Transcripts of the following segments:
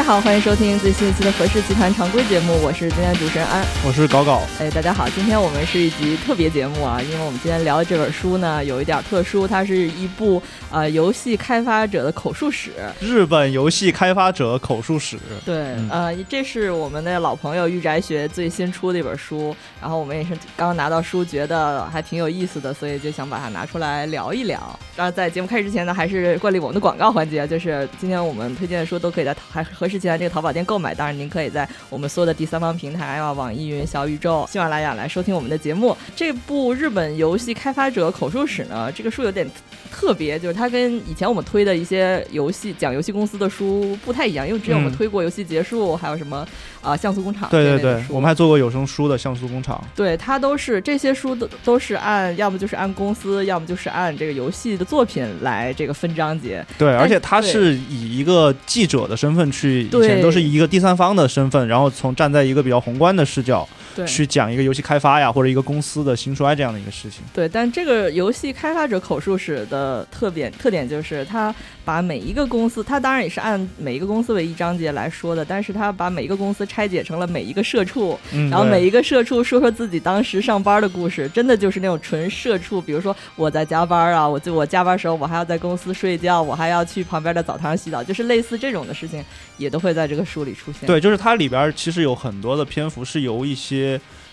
家好，欢迎收听最新一期的《何氏集团》常规节目，我是今天主持人安，我是搞搞。哎，大家好，今天我们是一集特别节目啊，因为我们今天聊的这本书呢，有一点特殊，它是一部呃游戏开发者的口述史，日本游戏开发者口述史。对，呃，这是我们的老朋友御宅学最新出的一本书，然后我们也是刚拿到书，觉得还挺有意思的，所以就想把它拿出来聊一聊。然后在节目开始之前呢，还是惯例我们的广告环节，就是今天我们推荐的书都可以在还和氏集团这个淘宝店购买，当然您可以在我们所有的第三方平台啊，网易云、小宇宙、喜马拉雅来收听我们的节目。这部日本游戏开发者口述史呢，这个书有点特别，就是它跟以前我们推的一些游戏讲游戏公司的书不太一样，因为之前我们推过游戏结束，还有什么啊像素工厂，对对对，我们还做过有声书的像素工厂，对，它都是这些书都都是按要么就是按公司，要么就是按这个游戏的作品来这个分章节。对，而且它是以一个记者的身份去，以前都是以一个第三方的身份，然后从站在一个比较宏观的视角去讲一个游戏开发呀，或者一个公司的兴衰这样的一个事情。对，但这个游戏开发者口述史的特点特点就是他把每一个公司，他当然也是按每一个公司为一章节来说的，但是他把每一个公司拆解成了每一个社畜，然后每一个社畜说说自己当时上班的故事，真的就是那种纯社畜。比如说我在加班啊，我就我加班时候我还要在公司睡觉，我还要去旁边的澡堂洗澡，就是类似这种的事情也都会在这个书里出现。对，就是它里边其实有很多的篇幅是由一些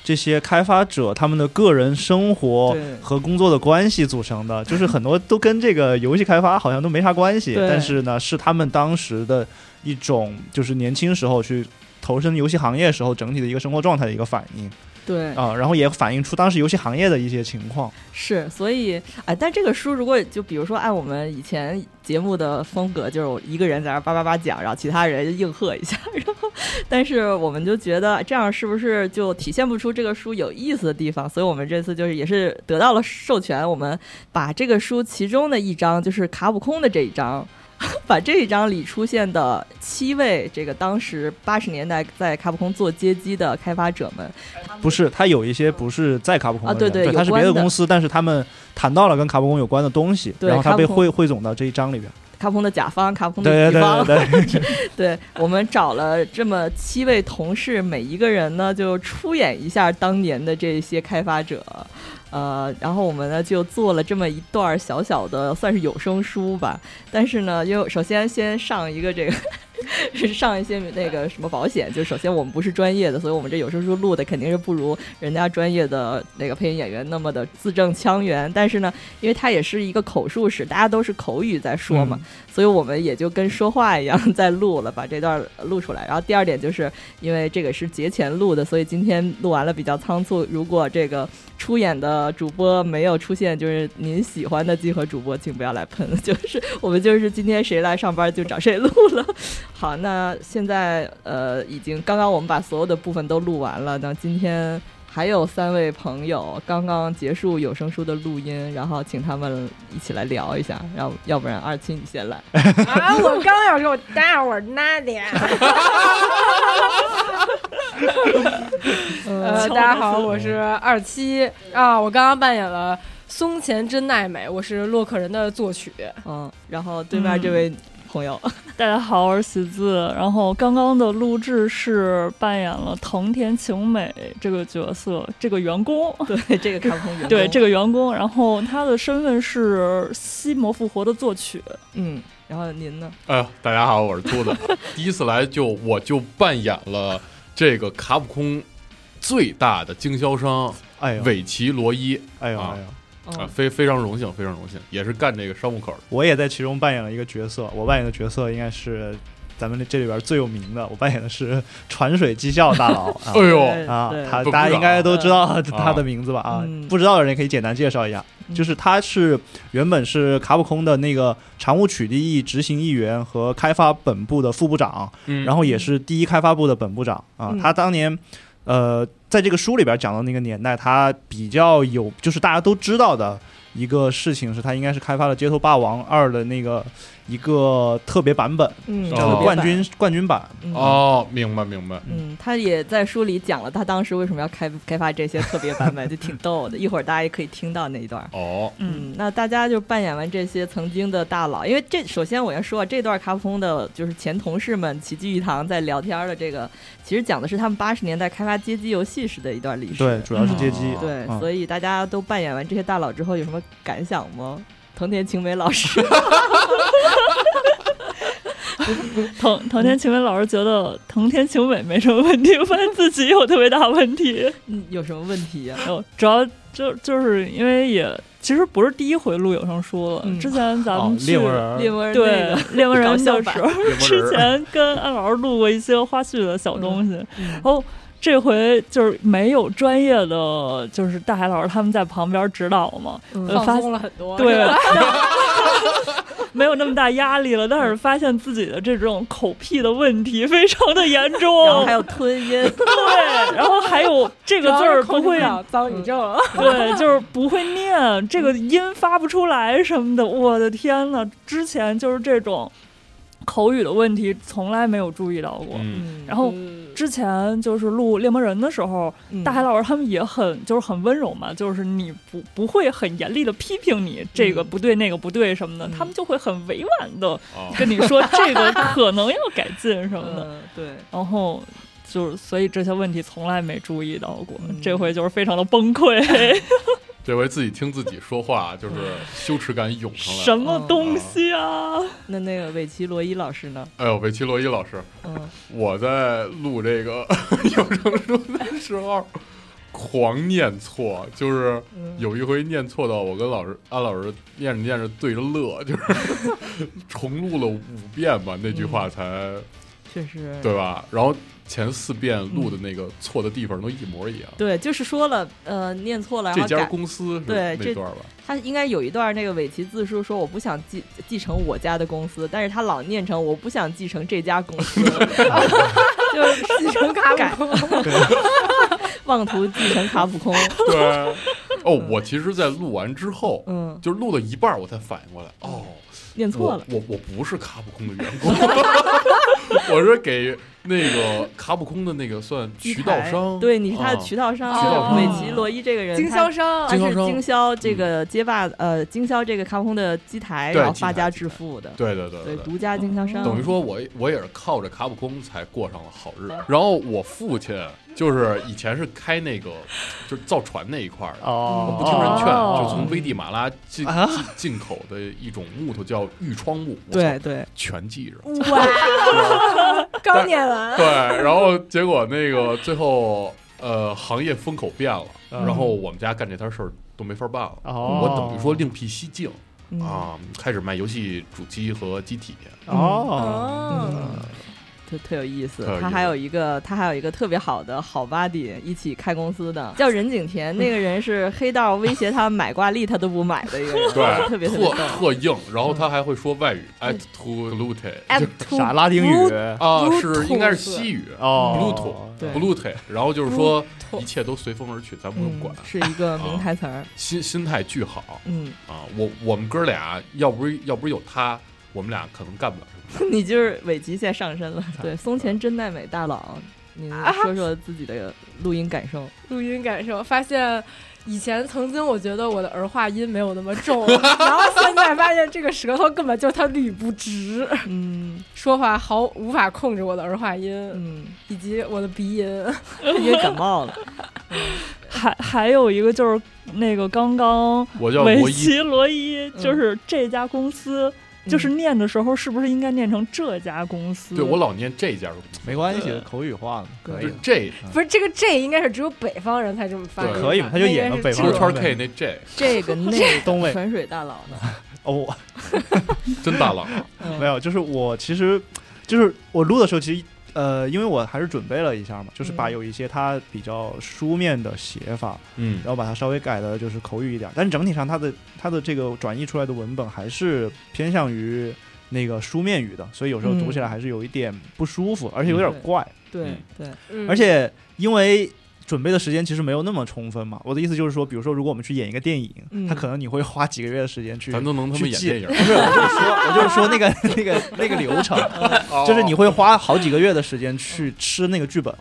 这些开发者他们的个人生活和工作的关系组成的，就是很多都跟这个游戏开发好像都没啥关系，但是呢，是他们当时的一种就是年轻时候去投身游戏行业时候整体的一个生活状态的一个反应。对啊，然后也反映出当时游戏行业的一些情况。是，所以哎，但这个书如果就比如说按我们以前节目的风格，就是我一个人在那叭叭叭讲，然后其他人应和一下，然后，但是我们就觉得这样是不是就体现不出这个书有意思的地方？所以我们这次就是也是得到了授权，我们把这个书其中的一章，就是卡普空的这一章。把这一章里出现的七位这个当时八十年代在卡普空做街机的开发者们，不是他有一些不是在卡普空啊，对对，他是别的公司，但是他们谈到了跟卡普空有关的东西，然后他被汇汇总到这一章里边。卡普空的甲方，卡普空的乙方，对，我们找了这么七位同事，每一个人呢就出演一下当年的这些开发者。呃，然后我们呢就做了这么一段小小的，算是有声书吧。但是呢，因为首先先上一个这个。是上一些那个什么保险，就首先我们不是专业的，所以我们这有声书录的肯定是不如人家专业的那个配音演员那么的字正腔圆。但是呢，因为它也是一个口述史，大家都是口语在说嘛，所以我们也就跟说话一样 在录了，把这段录出来。然后第二点就是因为这个是节前录的，所以今天录完了比较仓促。如果这个出演的主播没有出现，就是您喜欢的集合主播，请不要来喷。就是我们就是今天谁来上班就找谁录了。好，那现在呃，已经刚刚我们把所有的部分都录完了。那今天还有三位朋友刚刚结束有声书的录音，然后请他们一起来聊一下。要要不然二七你先来啊！我刚要说大伙儿那点。呃，大家好，我是二七啊。我刚刚扮演了松前真奈美，我是洛克人的作曲。嗯，然后对面这位。朋友，大家好，我是喜字。然后刚刚的录制是扮演了藤田晴美这个角色，这个员工，对这个卡通员，对这个员工。然后他的身份是《西魔复活》的作曲。嗯，然后您呢？哎，大家好，我是秃子。第一次来就我就扮演了这个卡普空最大的经销商，哎，尾崎罗伊。哎呦哎呦。啊，非非常荣幸，非常荣幸，也是干这个商务口的。我也在其中扮演了一个角色，我扮演的角色应该是咱们这里边最有名的，我扮演的是 传水技校大佬。哎呦啊，他大家应该都知道 他的名字吧？啊，不知道的人可以简单介绍一下，就是他是原本是卡普空的那个常务取缔役执行议员和开发本部的副部长，然后也是第一开发部的本部长啊。他当年。呃，在这个书里边讲的那个年代，他比较有，就是大家都知道的一个事情是，他应该是开发了《街头霸王二》的那个一个特别版本，嗯，叫做冠军冠军版。哦，明白明白。嗯，他也在书里讲了他当时为什么要开开发这些特别版本，就挺逗的。一会儿大家也可以听到那一段。哦，嗯，那大家就扮演完这些曾经的大佬，因为这首先我要说啊，这段卡普空的就是前同事们齐聚一堂在聊天的这个，其实讲的是他们八十年代开发街机游戏时的一段历史。对，主要是街机。对，所以大家都扮演完这些大佬之后有什么感想吗？藤田晴美老师，藤藤田晴美老师觉得藤田晴美没什么问题，我发现自己有特别大问题。嗯，有什么问题呀？哦，主要就就是因为也其实不是第一回录有声书了，嗯、之前咱们去猎魔 人，猎魔人对猎魔人的时 候，之前前跟安老师录过一些花絮的小东西，嗯、然后。这回就是没有专业的，就是大海老师他们在旁边指导嘛，嗯、放松了很多。对，没有那么大压力了。但是发现自己的这种口癖的问题非常的严重，然后还有吞音，对，然后还有这个字儿不会 脏宇宙，对，就是不会念这个音发不出来什么的。我的天呐，之前就是这种口语的问题从来没有注意到过。嗯，然后。之前就是录猎魔人的时候，嗯、大海老师他们也很就是很温柔嘛，就是你不不会很严厉的批评你这个不对那个不对什么的，嗯、他们就会很委婉的跟你说这个可能要改进什么的。嗯、对，然后就是所以这些问题从来没注意到过，嗯、这回就是非常的崩溃。这回自己听自己说话，就是羞耻感涌上来。什么东西啊？那那个韦奇罗伊老师呢？哎呦，韦奇罗伊老师，嗯，我在录这个 有声书的时候，狂念错，就是有一回念错到我跟老师安老师念着念着对着乐，就是 重录了五遍吧，那句话才确实对吧？然后。前四遍录的那个错的地方都一模一样。对，就是说了，呃，念错了。这家公司对这段吧，他应该有一段那个尾崎自述说我不想继继承我家的公司，但是他老念成我不想继承这家公司，就是继承卡普空，妄图继承卡普空。对，哦，我其实，在录完之后，嗯，就是录到一半，我才反应过来，哦，念错了，我我不是卡普空的员工，我是给。那个卡普空的那个算渠道商，对，你是他的渠道商。渠道商尾崎罗伊这个人，经销商，他是经销这个街霸，呃，经销这个卡普空的机台，然后发家致富的。对对对对，独家经销商。等于说我我也是靠着卡普空才过上了好日子。然后我父亲就是以前是开那个就是造船那一块的，哦，不听人劝，就从危地马拉进进进口的一种木头叫玉窗木，对对，全记着。哇，刚念完。对，然后结果那个最后，呃，行业风口变了，然后我们家干这摊事儿都没法办了。哦，我等于说另辟蹊径嗯啊，开始卖游戏主机和机体。哦，就特特有意。思他还有一个，他还有一个特别好的好 buddy，一起开公司的，叫任景田。那个人是黑道威胁他买挂历，他都不买的一个人，对，特别特别特特硬。然后他还会说外语，at to lute，at 啥拉丁语啊？是应该是西语哦对，bluetooth，然后就是说一切都随风而去，咱不用管，是一个名台词儿。心心态巨好，嗯啊，我我们哥俩要不是要不是有他，我们俩可能干不了。你就是尾极现在上身了，对，松前真奈美大佬，你说说自己的录音感受。录音感受，发现以前曾经我觉得我的儿化音没有那么重，然后现在发现这个舌头根本就它捋不直，嗯，说话毫无法控制我的儿化音，嗯，以及我的鼻音，因为感冒了。还还有一个就是那个刚刚我叫维奇罗伊，就是这家公司。嗯就是念的时候，是不是应该念成这家公司？对我老念这家公司，没关系，口语化了，可以。这不是这个 J 应该是只有北方人才这么发音，可以嘛？他就演了北方圈 K 那 J，这个那东北。泉水大佬呢？哦，真大佬，没有，就是我其实就是我录的时候，其实。呃，因为我还是准备了一下嘛，就是把有一些它比较书面的写法，嗯，然后把它稍微改的就是口语一点，但整体上它的它的这个转译出来的文本还是偏向于那个书面语的，所以有时候读起来还是有一点不舒服，而且有点怪。对对，嗯。而且因为准备的时间其实没有那么充分嘛。我的意思就是说，比如说，如果我们去演一个电影，嗯他可能你会花几个月的时间去，咱都能他妈去演电影不，是，我就是说，我就是说那个 那个那个流程，就是你会花好几个月的时间去吃那个剧本。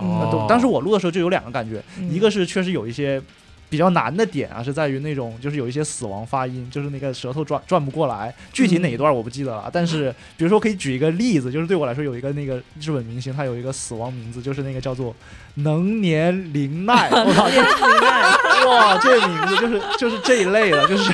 当时我录的时候就有两个感觉，嗯一个是确实有一些。比较难的点啊，是在于那种就是有一些死亡发音，就是那个舌头转转不过来。具体哪一段我不记得了，但是比如说可以举一个例子，就是对我来说有一个那个日本明星，他有一个死亡名字，就是那个叫做能年玲奈。我操，这哇，这名字就是就是这一类的，就是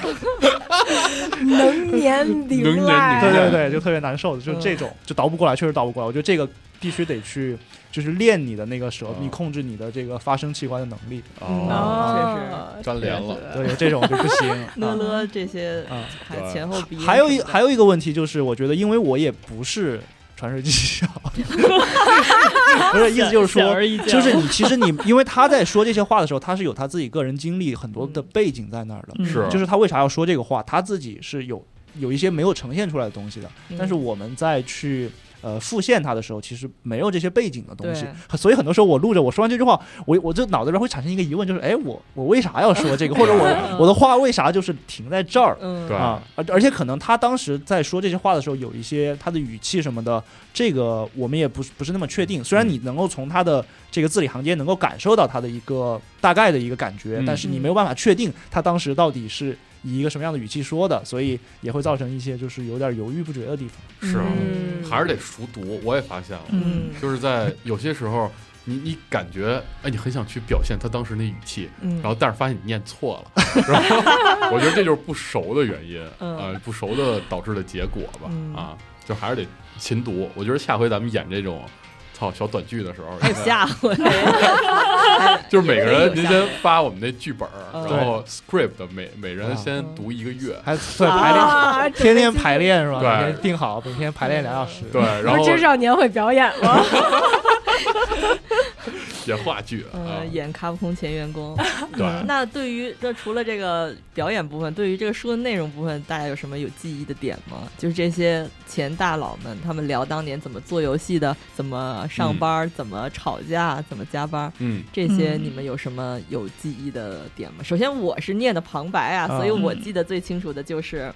能年能对对对，就特别难受的，就这种就倒不过来，确实倒不过来。我觉得这个必须得去，就是练你的那个舌哦壁，控制你的这个发声器官的能力。嗯。哦，确粘连了，对，这种就不行。乐啊乐这些啊还前后鼻音还有一还有一个问题就是，我觉得因为我也不是传授技巧，不是意思就是说。就是你，其实你，因为他在说这些话的时候，他是有他自己个人经历很多的背景在那儿的。嗯是就是他为啥要说这个话，他自己是有有一些没有呈现出来的东西的。嗯但是我们在去呃复现它的时候，其实没有这些背景的东西，所以很多时候我录着我说完这句话，我我就脑子里边会产生一个疑问，就是哎，我 我为啥要说这个，或者我 我的话为啥就是停在这儿？嗯。对。啊，而而且可能他当时在说这些话的时候，有一些他的语气什么的，这个我们也不是不是那么确定。虽然嗯。你能够从他的这个字里行间能够感受到他的一个大概的一个感觉，嗯。但是你没有办法确定他当时到底是以一个什么样的语气说的，所以也会造成一些就是有点犹豫不决的地方。是啊嗯还是得熟读。我也发现了，嗯 就是在有些时候，你你感觉哎，你很想去表现他当时那语气，嗯然后但是发现你念错了，然后 我觉得这就是不熟的原因嗯啊，不熟的导致的结果吧嗯啊，就还是得勤读。我觉得下回咱们演这种。操小短剧的时候，还有下回，就是每个人您先发我们那剧本，嗯然后 script 每每人啊先读一个月，还对排练，啊，天天排练是吧？对。每天定好，每天排练两小时。对，然后不是真少年会表演吗？演话剧啊。嗯，，演卡普空前员工。对，那对于这除了这个表演部分，对于这个书的内容部分，大家有什么有记忆的点吗？就是这些前大佬们，他们聊当年怎么做游戏的，怎么上班，怎么吵架，怎么加班，嗯，这些嗯。你们有什么有记忆的点吗？首先我是念的旁白啊，啊。所以我记得最清楚的就是，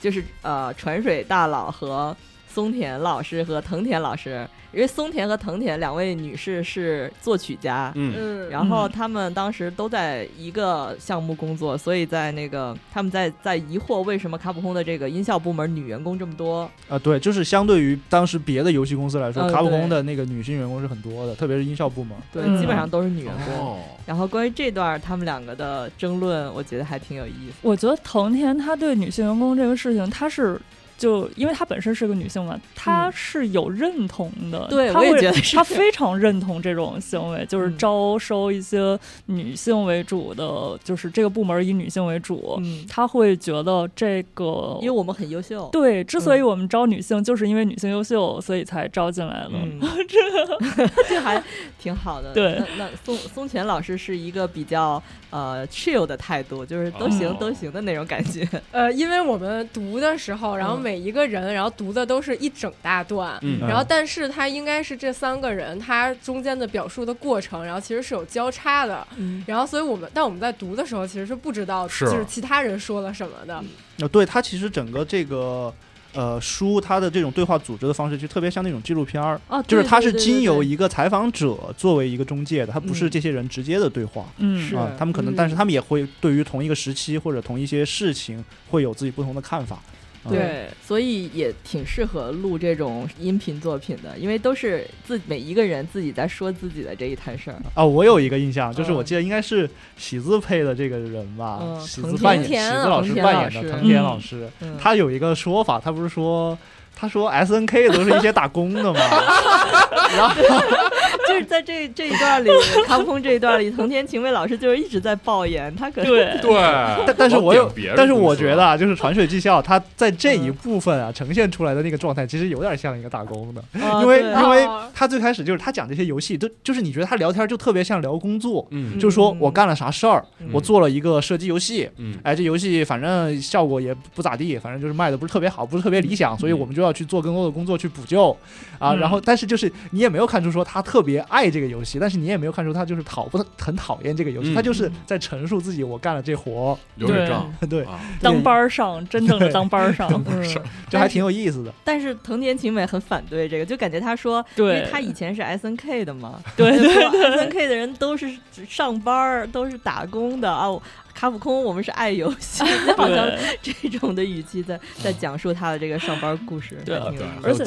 就是呃传水大佬和松田老师和藤田老师，因为松田和藤田两位女士是作曲家，嗯嗯，然后嗯他们当时都在一个项目工作，所以在那个他们在在疑惑为什么卡普空的这个音效部门女员工这么多。啊，对，就是相对于当时别的游戏公司来说，嗯卡普空的那个女性员工是很多的，特别是音效部门。对，嗯基本上都是女员工。哦，然后关于这段他们两个的争论，我觉得还挺有意思。我觉得藤田他对女性员工这个事情，他是就因为她本身是个女性嘛，她是有认同的。嗯对她也觉得是她非常认同这种行为，就是嗯招收一些女性为主的，就是这个部门以女性为主。嗯，她会觉得这个因为我们很优秀。对，之所以嗯我们招女性，就是因为女性优秀，所以才招进来的。嗯，这这还挺好的。对那那松松泉老师是一个比较呃 chill 的态度，就是都行、哦都行的那种感觉。呃，因为我们读的时候，然后嗯每一个人，然后读的都是一整大段。嗯。然后，但是他应该是这三个人，他中间的表述的过程，然后其实是有交叉的。嗯。然后，所以我们但我们在读的时候，其实是不知道就是其他人说了什么的。呃，对，他其实整个这个呃书，它的这种对话组织的方式，就特别像那种纪录片儿，哦，就是它是经由一个采访者作为一个中介的，它不是嗯。这些人直接的对话。嗯，啊，他们可能，嗯。但是他们也会对于同一个时期或者同一些事情会有自己不同的看法。啊对，所以也挺适合录这种音频作品的，因为都是自每一个人自己在说自己的这一摊事儿。啊，我有一个印象，就是我嗯记得应该是喜字配的这个人吧，嗯喜藤字扮演喜田字老师藤田扮演的老师藤田嗯老师，嗯，他有一个说法，他不是说。他说：“S N K 都是一些打工的嘛，然后就是在这这一段里，卡普空这一段里，藤田晴美老师就是一直在抱怨，他可能对，对，但但是我有但是我觉得啊，就是传水技校，他在这一嗯。部分啊呈现出来的那个状态，其实有点像一个打工的，啊因为对因为哦。他最开始就是他讲这些游戏，都就是你觉得他聊天就特别像聊工作，嗯。就说嗯。我干了啥事儿，嗯我做了一个射击游戏，嗯。哎，这游戏反正效果也不咋地，反正就是卖的不是特别好，不是特别理想，所以我们就要去做更多的工作去补救。啊。然后，但是就是你也没有看出说他特别爱这个游戏，但是你也没有看出他就是讨不很讨厌这个游戏，他就是在陈述自己我干了这活，流水账，对，当班上，真正的当班上，这还挺有意思的。但是藤田晴美很反对这个，就感觉他说，因为他以前是 S N K 的嘛，对对，S N K 的人都是上班都是打工的啊。卡普空，我们是爱游戏，好像这种的语气在在讲述他的这个上班故事。对，而且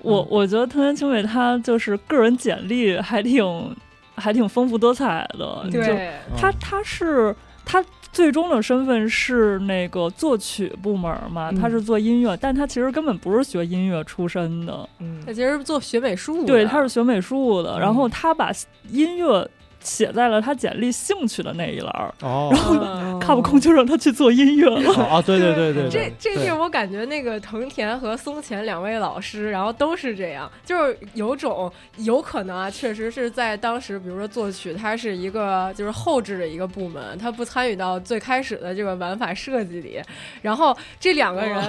我我觉得藤原清美他就是个人简历还挺还挺丰富多彩的。对，他他是他最终的身份是那个作曲部门嘛，他是做音乐，但他其实根本不是学音乐出身的。嗯，他其实做学美术。对，他是学美术的，然后他把音乐。写在了他简历兴趣的那一栏儿，然后卡普空就让他去做音乐了。啊，对对对对，这这是我感觉那个藤田和松前两位老师，然后都是这样，就是有种有可能啊，确实是在当时，比如说作曲，它是一个就是后置的一个部门，他不参与到最开始的这个玩法设计里。然后这两个人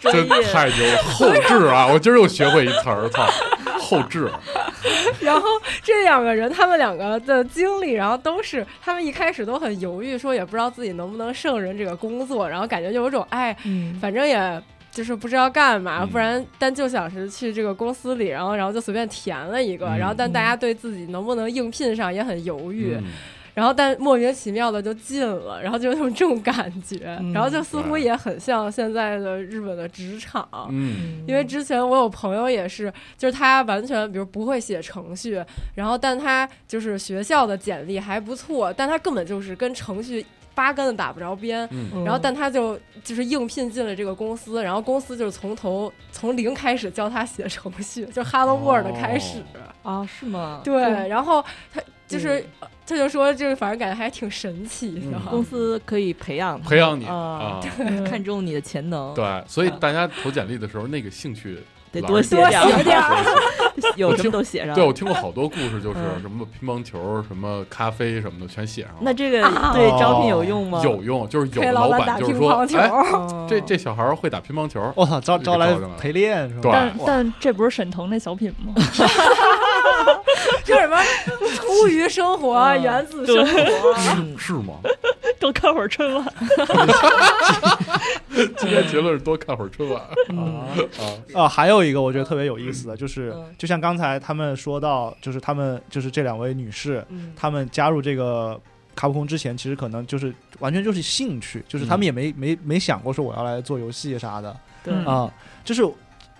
真太牛了，后置啊！我今儿又学会一词儿，操，后置。然后这两个人，他们两个的。经历，然后都是他们一开始都很犹豫，说也不知道自己能不能胜任这个工作，然后感觉就有种哎，反正也就是不知道干嘛，不然但就想是去这个公司里，然后然后就随便填了一个，然后但大家对自己能不能应聘上也很犹豫。然后，但莫名其妙的就进了，然后就有这种感觉，然后就似乎也很像现在的日本的职场。嗯，因为之前我有朋友也是，就是他完全比如不会写程序，然后但他就是学校的简历还不错，但他根本就是跟程序八竿子打不着边。嗯，然后但他就就是应聘进了这个公司，然后公司就是从头从零开始教他写程序，就 Hello World 开始啊？是吗？对，然后他就是。他就说，就是反正感觉还挺神奇的。公司可以培养培养你啊，看中你的潜能。对，所以大家投简历的时候，那个兴趣得多写点，有什么都写上。对我听过好多故事，就是什么乒乓球、什么咖啡什么的，全写上了。那这个对招聘有用吗？有用，就是有老板就是说，哎，这这小孩会打乒乓球，我操，招招来陪练是吧？但但这不是沈腾那小品吗？就什么出于生活，源自生活，是吗？多看会儿春晚。今天结论是多看会儿春晚啊啊啊！还有一个我觉得特别有意思的，就是就像刚才他们说到，就是他们就是这两位女士，他们加入这个卡普空之前，其实可能就是完全就是兴趣，就是他们也没没没想过说我要来做游戏啥的，对啊，就是。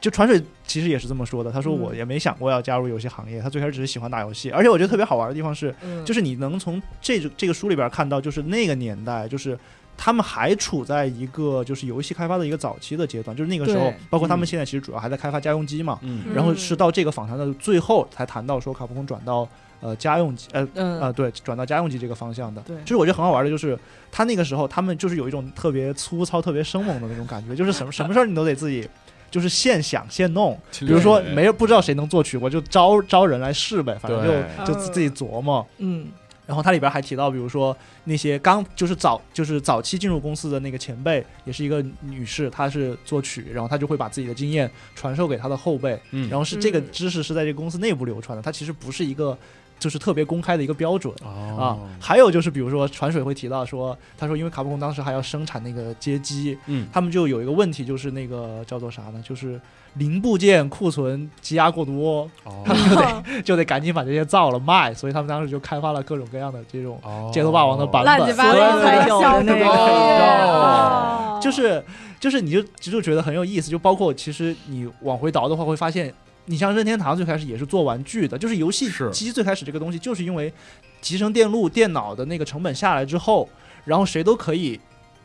就传水其实也是这么说的，他说我也没想过要加入游戏行业，他最开始只是喜欢打游戏，而且我觉得特别好玩的地方是，就是你能从这这个书里边看到，就是那个年代，就是他们还处在一个就是游戏开发的一个早期的阶段，就是那个时候，包括他们现在其实主要还在开发家用机嘛，然后是到这个访谈的最后才谈到说卡普空转到呃家用机，呃呃对，转到家用机这个方向的，对，其实我觉得很好玩的就是他那个时候他们就是有一种特别粗糙、特别生猛的那种感觉，就是什么什么事儿你都得自己。就是现想现弄，比如说没不知道谁能作曲，我就招招人来试呗，反正就就自己琢磨。嗯，然后它里边还提到，比如说那些刚就是早就是早期进入公司的那个前辈，也是一个女士，她是作曲，然后她就会把自己的经验传授给她的后辈，然后是这个知识是在这个公司内部流传的，它其实不是一个。就是特别公开的一个标准。啊，还有就是比如说传水会提到说，他说因为卡普空当时还要生产那个街机，嗯，他们就有一个问题，就是那个叫做啥呢？就是零部件库存积压过多，他们就得就得赶紧把这些造了卖，所以他们当时就开发了各种各样的这种街头霸王的版本，乱七八糟才有的那个，就是就是你就就觉得很有意思，就包括其实你往回倒的话，会发现。你像任天堂最开始也是做玩具的，就是游戏机最开始这个东西，就是因为集成电路电脑的那个成本下来之后，然后谁都可以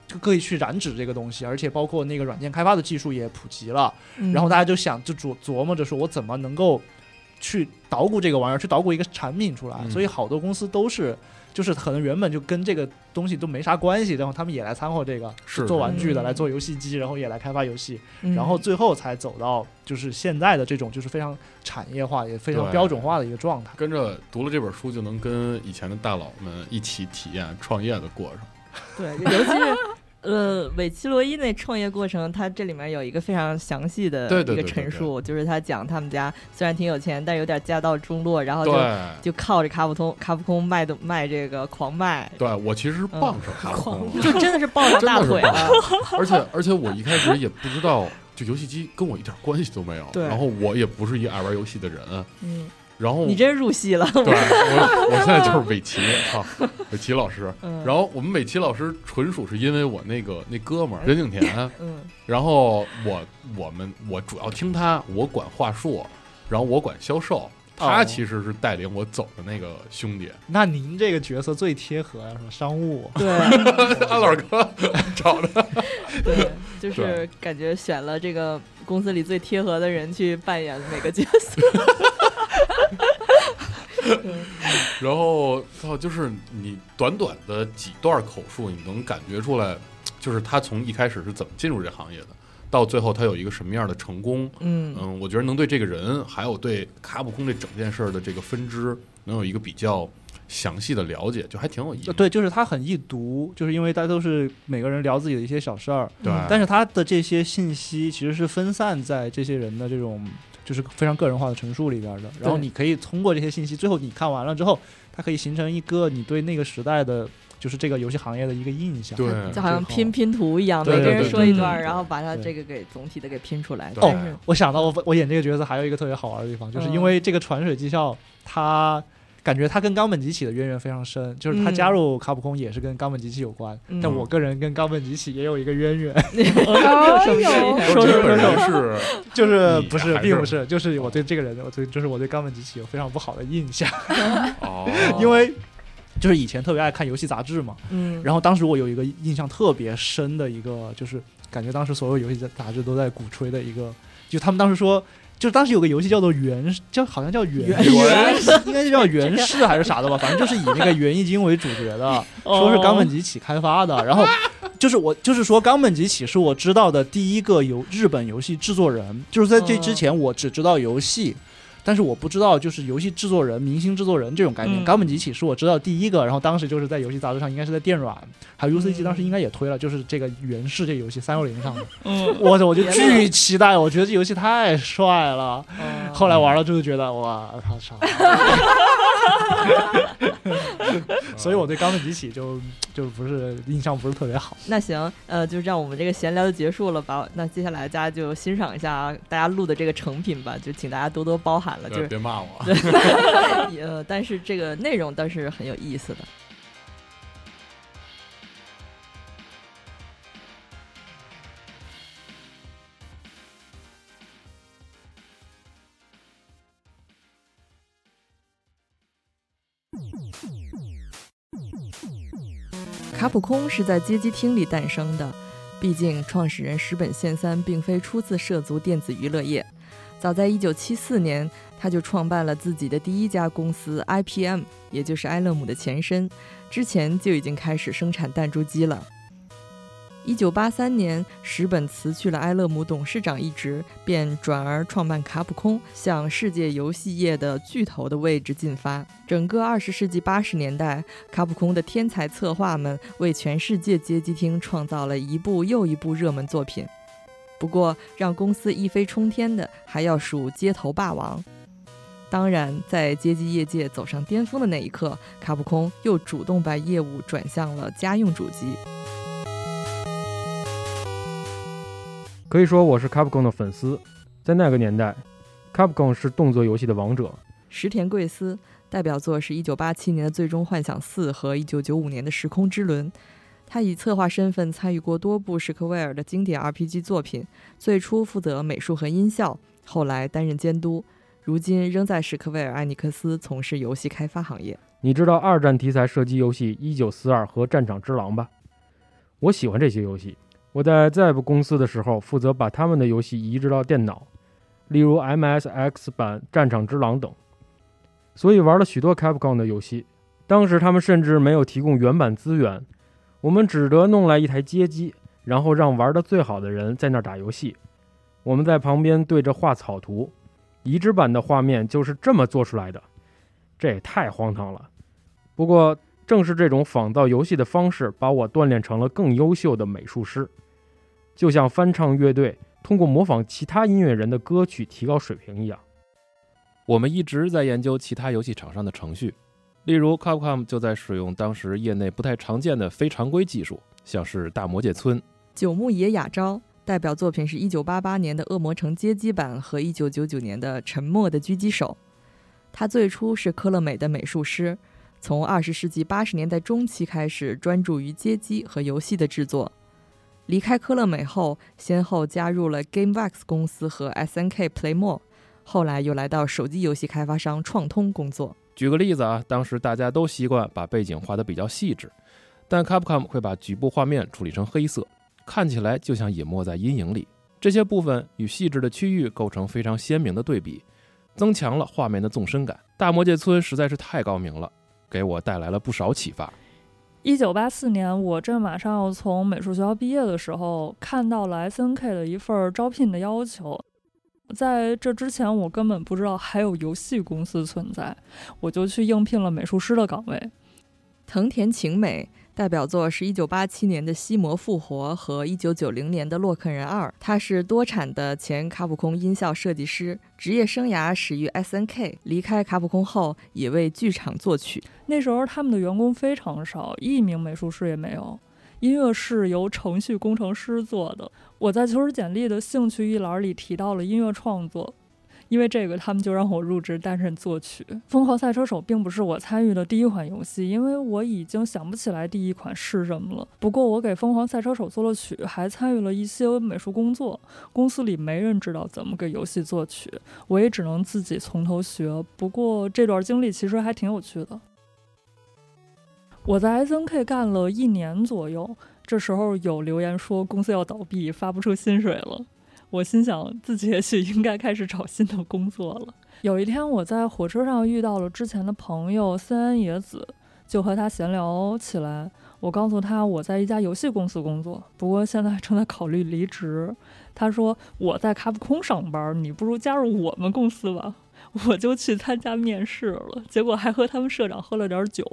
就可以去染指这个东西，而且包括那个软件开发的技术也普及了，然后大家就想就琢琢磨着说我怎么能够去捣鼓这个玩意儿，去捣鼓一个产品出来，所以好多公司都是。就是可能原本就跟这个东西都没啥关系，然后他们也来掺和这个，是做玩具的，来做游戏机，然后也来开发游戏，然后最后才走到就是现在的这种就是非常产业化也非常标准化的一个状态。跟着读了这本书，就能跟以前的大佬们一起体验创业的过程。对，尤其是呃，韦奇罗伊那创业过程，他这里面有一个非常详细的一个陈述，就是他讲他们家虽然挺有钱，但有点家道中落，然后就就靠着卡普通卡普空卖的卖这个狂卖。对我其实是傍上卡普空，就真的是抱上大腿了。而且而且我一开始也不知道，就游戏机跟我一点关系都没有。对，然后我也不是一爱玩游戏的人。嗯。然后你真入戏了，对，我我现在就是韦奇啊，韦奇老师。然后我们韦奇老师纯属是因为我那个那哥们儿任景田，嗯，然后我我们我主要听他，我管话术，然后我管销售，他其实是带领我走的那个兄弟。那您这个角色最贴合呀，什么商务？对，安老哥找的，对，就是感觉选了这个公司里最贴合的人去扮演每个角色。然后，靠，就是你短短的几段口述，你能感觉出来，就是他从一开始是怎么进入这行业的，到最后他有一个什么样的成功。嗯嗯，我觉得能对这个人，还有对卡普空这整件事儿的这个分支，能有一个比较详细的了解，就还挺有意思。对，就是他很易读，就是因为大家都是每个人聊自己的一些小事儿。对，但是他的这些信息其实是分散在这些人的这种。就是非常个人化的陈述里边的，然后你可以通过这些信息，最后你看完了之后，它可以形成一个你对那个时代的，就是这个游戏行业的一个印象。对，就好像拼拼图一样，每个人说一段，然后把它这个给总体的给拼出来。哦，我想到我我演这个角色还有一个特别好玩的地方，就是因为这个传水技校它。感觉他跟冈本吉起的渊源非常深，就是他加入卡普空也是跟冈本吉起有关。但我个人跟冈本吉起也有一个渊源。说说说说是，就是不是，并不是，就是我对这个人，我对就是我对冈本吉起有非常不好的印象。哦，因为就是以前特别爱看游戏杂志嘛，嗯，然后当时我有一个印象特别深的一个，就是感觉当时所有游戏杂志都在鼓吹的一个，就他们当时说。就是当时有个游戏叫做原，叫好像叫原原，应该是叫原氏还是啥的吧，反正就是以那个元一经为主角的，说是冈本吉起开发的。然后就是我就是说冈本吉起是我知道的第一个游日本游戏制作人，就是在这之前我只知道游戏。但是我不知道，就是游戏制作人、明星制作人这种概念。冈本吉起是我知道第一个，然后当时就是在游戏杂志上，应该是在电软，还有 UCG，当时应该也推了，就是这个《原氏》这个游戏三六零上的。嗯，我我就巨期待，我觉得这游戏太帅了。后来玩了之后觉得，哇，他操！所以我对冈本吉起就就不是印象不是特别好。那行，呃，就让我们这个闲聊就结束了吧。那接下来大家就欣赏一下大家录的这个成品吧，就请大家多多包涵了。就是别骂我。呃，但是这个内容倒是很有意思的。卡普空是在街机厅里诞生的，毕竟创始人石本宪三并非初次涉足电子娱乐业。早在1974年，他就创办了自己的第一家公司 IPM，也就是埃勒姆的前身，之前就已经开始生产弹珠机了。一九八三年，石本辞去了埃勒姆董事长一职，便转而创办卡普空，向世界游戏业的巨头的位置进发。整个二十世纪八十年代，卡普空的天才策划们为全世界街机厅创造了一部又一部热门作品。不过，让公司一飞冲天的还要数街头霸王。当然，在街机业界走上巅峰的那一刻，卡普空又主动把业务转向了家用主机。可以说我是 Capcom 的粉丝，在那个年代，Capcom 是动作游戏的王者。石田贵司代表作是一九八七年的《最终幻想四》和一九九五年的《时空之轮》，他以策划身份参与过多部史克威尔的经典 RPG 作品，最初负责美术和音效，后来担任监督，如今仍在史克威尔艾尼克斯从事游戏开发行业。你知道二战题材射击游戏《一九四二》和《战场之狼》吧？我喜欢这些游戏。我在 ZEB 公司的时候，负责把他们的游戏移植到电脑，例如 MSX 版《战场之狼》等，所以玩了许多 Capcom 的游戏。当时他们甚至没有提供原版资源，我们只得弄来一台街机，然后让玩的最好的人在那儿打游戏，我们在旁边对着画草图。移植版的画面就是这么做出来的，这也太荒唐了。不过正是这种仿造游戏的方式，把我锻炼成了更优秀的美术师。就像翻唱乐队通过模仿其他音乐人的歌曲提高水平一样。我们一直在研究其他游戏厂商的程序，例如 Capcom 就在使用当时业内不太常见的非常规技术，像是大魔界村。九牧野雅昭代表作品是一九八八年的《恶魔城街机版》和一九九九年的《沉默的狙击手》。他最初是科乐美的美术师，从二十世纪八十年代中期开始专注于街机和游戏的制作。离开科乐美后，先后加入了 GameWax 公司和 SNK Playmore，后来又来到手机游戏开发商创通工作。举个例子啊，当时大家都习惯把背景画得比较细致，但 Capcom 会把局部画面处理成黑色。看起来就像隐没在阴影里，这些部分与细致的区域构成非常鲜明的对比，增强了画面的纵深感。大魔界村实在是太高明了，给我带来了不少启发。一九八四年，我正马上要从美术学校毕业的时候，看到了 SNK 的一份招聘的要求。在这之前，我根本不知道还有游戏公司存在，我就去应聘了美术师的岗位。藤田晴美。代表作是一九八七年的《西魔复活》和一九九零年的《洛克人二》。他是多产的前卡普空音效设计师，职业生涯始于 SNK。离开卡普空后，也为剧场作曲。那时候他们的员工非常少，一名美术师也没有。音乐是由程序工程师做的。我在求职简历的兴趣一栏里提到了音乐创作。因为这个，他们就让我入职担任作曲。《疯狂赛车手》并不是我参与的第一款游戏，因为我已经想不起来第一款是什么了。不过，我给《疯狂赛车手》做了曲，还参与了一些美术工作。公司里没人知道怎么给游戏作曲，我也只能自己从头学。不过，这段经历其实还挺有趣的。我在 SNK 干了一年左右，这时候有留言说公司要倒闭，发不出薪水了。我心想，自己也许应该开始找新的工作了。有一天，我在火车上遇到了之前的朋友森安野子，就和他闲聊起来。我告诉他我在一家游戏公司工作，不过现在正在考虑离职。他说我在卡普空上班，你不如加入我们公司吧。我就去参加面试了，结果还和他们社长喝了点酒。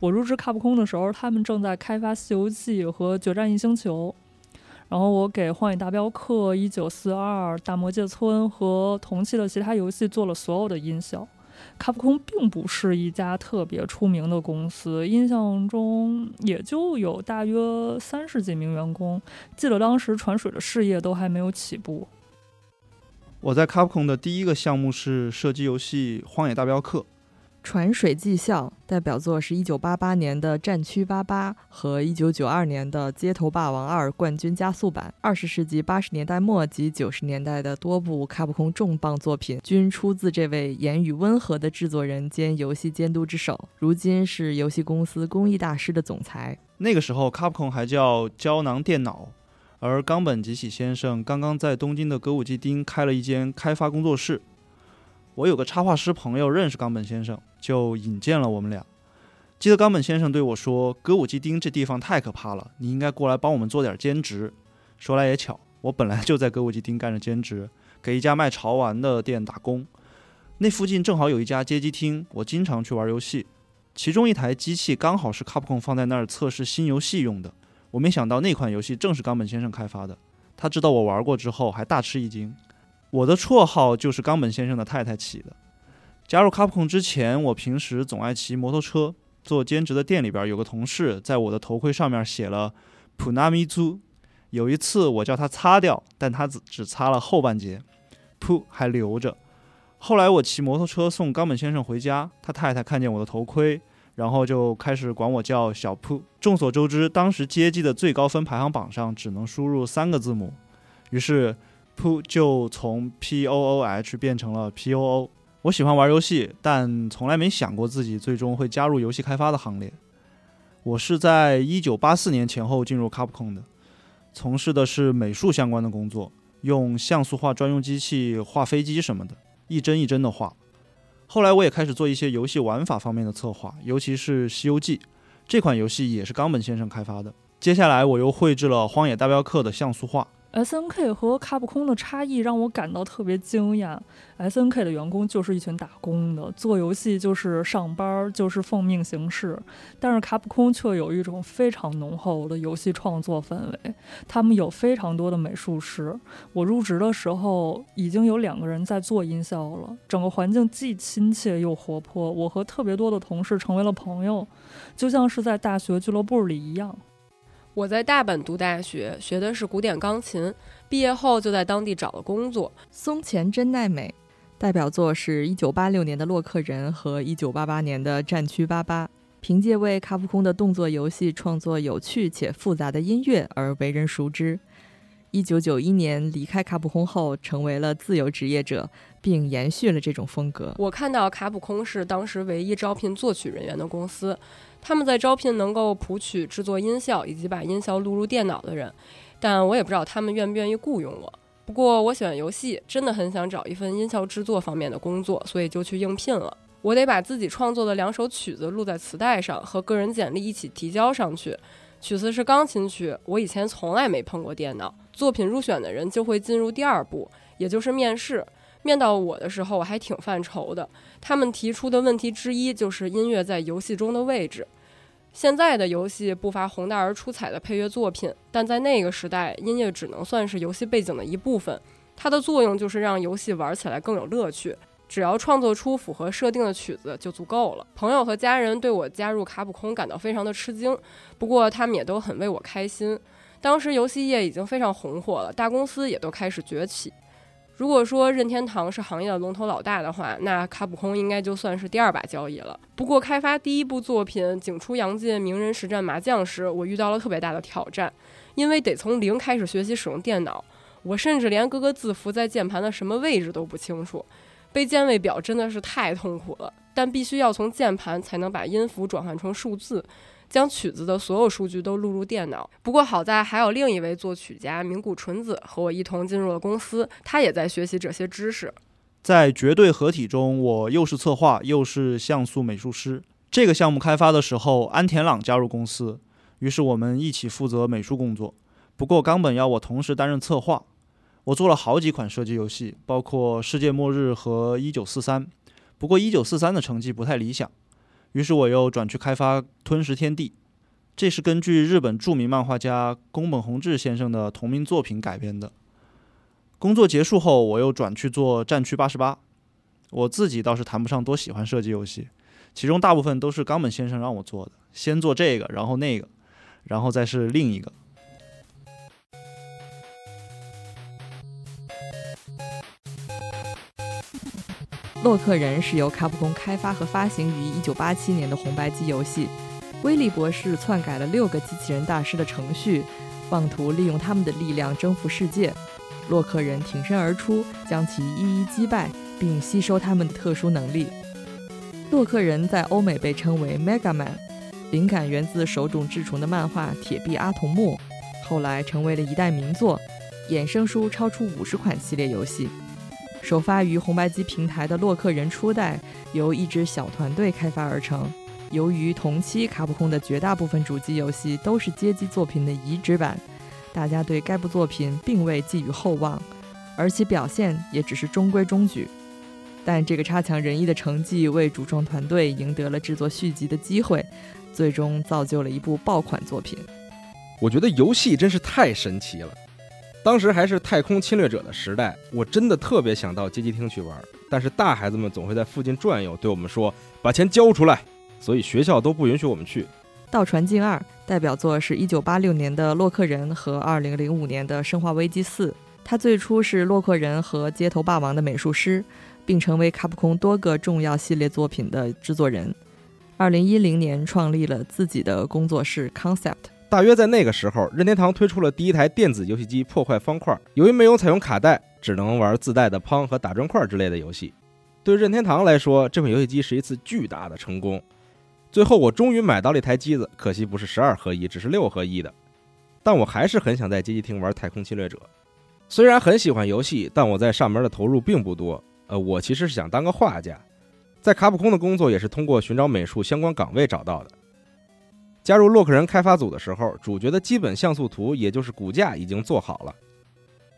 我入职卡普空的时候，他们正在开发《西游记》和《决战异星球》。然后我给《荒野大镖客》、《一九四二》、《大魔界村》和同期的其他游戏做了所有的音效。卡普空并不是一家特别出名的公司，印象中也就有大约三十几名员工。记得当时传水的事业都还没有起步。我在卡普空的第一个项目是射击游戏《荒野大镖客》。传水技校代表作是一九八八年的《战区八八》和一九九二年的《街头霸王二冠军加速版》。二十世纪八十年代末及九十年代的多部卡普空重磅作品，均出自这位言语温和的制作人兼游戏监督之手。如今是游戏公司工艺大师的总裁。那个时候，卡普空还叫胶囊电脑，而冈本吉喜先生刚刚在东京的歌舞伎町开了一间开发工作室。我有个插画师朋友认识冈本先生，就引荐了我们俩。记得冈本先生对我说：“歌舞伎町这地方太可怕了，你应该过来帮我们做点兼职。”说来也巧，我本来就在歌舞伎町干着兼职，给一家卖潮玩的店打工。那附近正好有一家街机厅，我经常去玩游戏。其中一台机器刚好是卡普空放在那儿测试新游戏用的。我没想到那款游戏正是冈本先生开发的。他知道我玩过之后，还大吃一惊。我的绰号就是冈本先生的太太起的。加入卡普空之前，我平时总爱骑摩托车。做兼职的店里边有个同事在我的头盔上面写了“普纳米租”。有一次我叫他擦掉，但他只只擦了后半截，噗还留着。后来我骑摩托车送冈本先生回家，他太太看见我的头盔，然后就开始管我叫小噗。众所周知，当时街机的最高分排行榜上只能输入三个字母，于是。P 就从 P O O H 变成了 P O O。我喜欢玩游戏，但从来没想过自己最终会加入游戏开发的行列。我是在一九八四年前后进入 Capcom 的，从事的是美术相关的工作，用像素画专用机器画飞机什么的，一帧一帧的画。后来我也开始做一些游戏玩法方面的策划，尤其是《西游记》这款游戏也是冈本先生开发的。接下来我又绘制了《荒野大镖客》的像素画。S N K 和卡普空的差异让我感到特别惊讶。S N K 的员工就是一群打工的，做游戏就是上班，就是奉命行事。但是卡普空却有一种非常浓厚的游戏创作氛围，他们有非常多的美术师。我入职的时候已经有两个人在做音效了，整个环境既亲切又活泼。我和特别多的同事成为了朋友，就像是在大学俱乐部里一样。我在大阪读大学，学的是古典钢琴。毕业后就在当地找了工作。松前真奈美，代表作是一九八六年的《洛克人》和一九八八年的《战区八八》。凭借为卡普空的动作游戏创作有趣且复杂的音乐而为人熟知。一九九一年离开卡普空后，成为了自由职业者，并延续了这种风格。我看到卡普空是当时唯一招聘作曲人员的公司。他们在招聘能够谱曲、制作音效以及把音效录入电脑的人，但我也不知道他们愿不愿意雇佣我。不过我喜欢游戏，真的很想找一份音效制作方面的工作，所以就去应聘了。我得把自己创作的两首曲子录在磁带上，和个人简历一起提交上去。曲子是钢琴曲，我以前从来没碰过电脑。作品入选的人就会进入第二步，也就是面试。面到我的时候，我还挺犯愁的。他们提出的问题之一就是音乐在游戏中的位置。现在的游戏不乏宏大而出彩的配乐作品，但在那个时代，音乐只能算是游戏背景的一部分。它的作用就是让游戏玩起来更有乐趣。只要创作出符合设定的曲子就足够了。朋友和家人对我加入卡普空感到非常的吃惊，不过他们也都很为我开心。当时游戏业已经非常红火了，大公司也都开始崛起。如果说任天堂是行业的龙头老大的话，那卡普空应该就算是第二把交椅了。不过，开发第一部作品《景出洋界名人实战麻将》时，我遇到了特别大的挑战，因为得从零开始学习使用电脑，我甚至连各个字符在键盘的什么位置都不清楚，背键位表真的是太痛苦了。但必须要从键盘才能把音符转换成数字。将曲子的所有数据都录入电脑。不过好在还有另一位作曲家名古纯子和我一同进入了公司，他也在学习这些知识。在绝对合体中，我又是策划又是像素美术师。这个项目开发的时候，安田朗加入公司，于是我们一起负责美术工作。不过冈本要我同时担任策划。我做了好几款射击游戏，包括《世界末日》和《一九四三》。不过《一九四三》的成绩不太理想。于是我又转去开发《吞食天地》，这是根据日本著名漫画家宫本弘志先生的同名作品改编的。工作结束后，我又转去做《战区八十八》。我自己倒是谈不上多喜欢射击游戏，其中大部分都是冈本先生让我做的，先做这个，然后那个，然后再是另一个。洛克人是由卡普空开发和发行于1987年的红白机游戏。威利博士篡改了六个机器人大师的程序，妄图利用他们的力量征服世界。洛克人挺身而出，将其一一击败，并吸收他们的特殊能力。洛克人在欧美被称为 Mega Man，灵感源自手冢治虫的漫画《铁臂阿童木》，后来成为了一代名作，衍生出超出五十款系列游戏。首发于红白机平台的《洛克人》初代，由一支小团队开发而成。由于同期卡普空的绝大部分主机游戏都是街机作品的移植版，大家对该部作品并未寄予厚望，而其表现也只是中规中矩。但这个差强人意的成绩为主创团队赢得了制作续集的机会，最终造就了一部爆款作品。我觉得游戏真是太神奇了。当时还是太空侵略者的时代，我真的特别想到街机厅去玩，但是大孩子们总会在附近转悠，对我们说把钱交出来，所以学校都不允许我们去。《盗船镜二》代表作是一九八六年的《洛克人》和二零零五年的《生化危机四》，他最初是《洛克人》和《街头霸王》的美术师，并成为卡普空多个重要系列作品的制作人。二零一零年创立了自己的工作室 Concept。大约在那个时候，任天堂推出了第一台电子游戏机《破坏方块》。由于没有采用卡带，只能玩自带的乓和打砖块之类的游戏。对任天堂来说，这款游戏机是一次巨大的成功。最后，我终于买到了一台机子，可惜不是十二合一，只是六合一的。但我还是很想在街机厅玩《太空侵略者》。虽然很喜欢游戏，但我在上面的投入并不多。呃，我其实是想当个画家，在卡普空的工作也是通过寻找美术相关岗位找到的。加入洛克人开发组的时候，主角的基本像素图，也就是骨架已经做好了。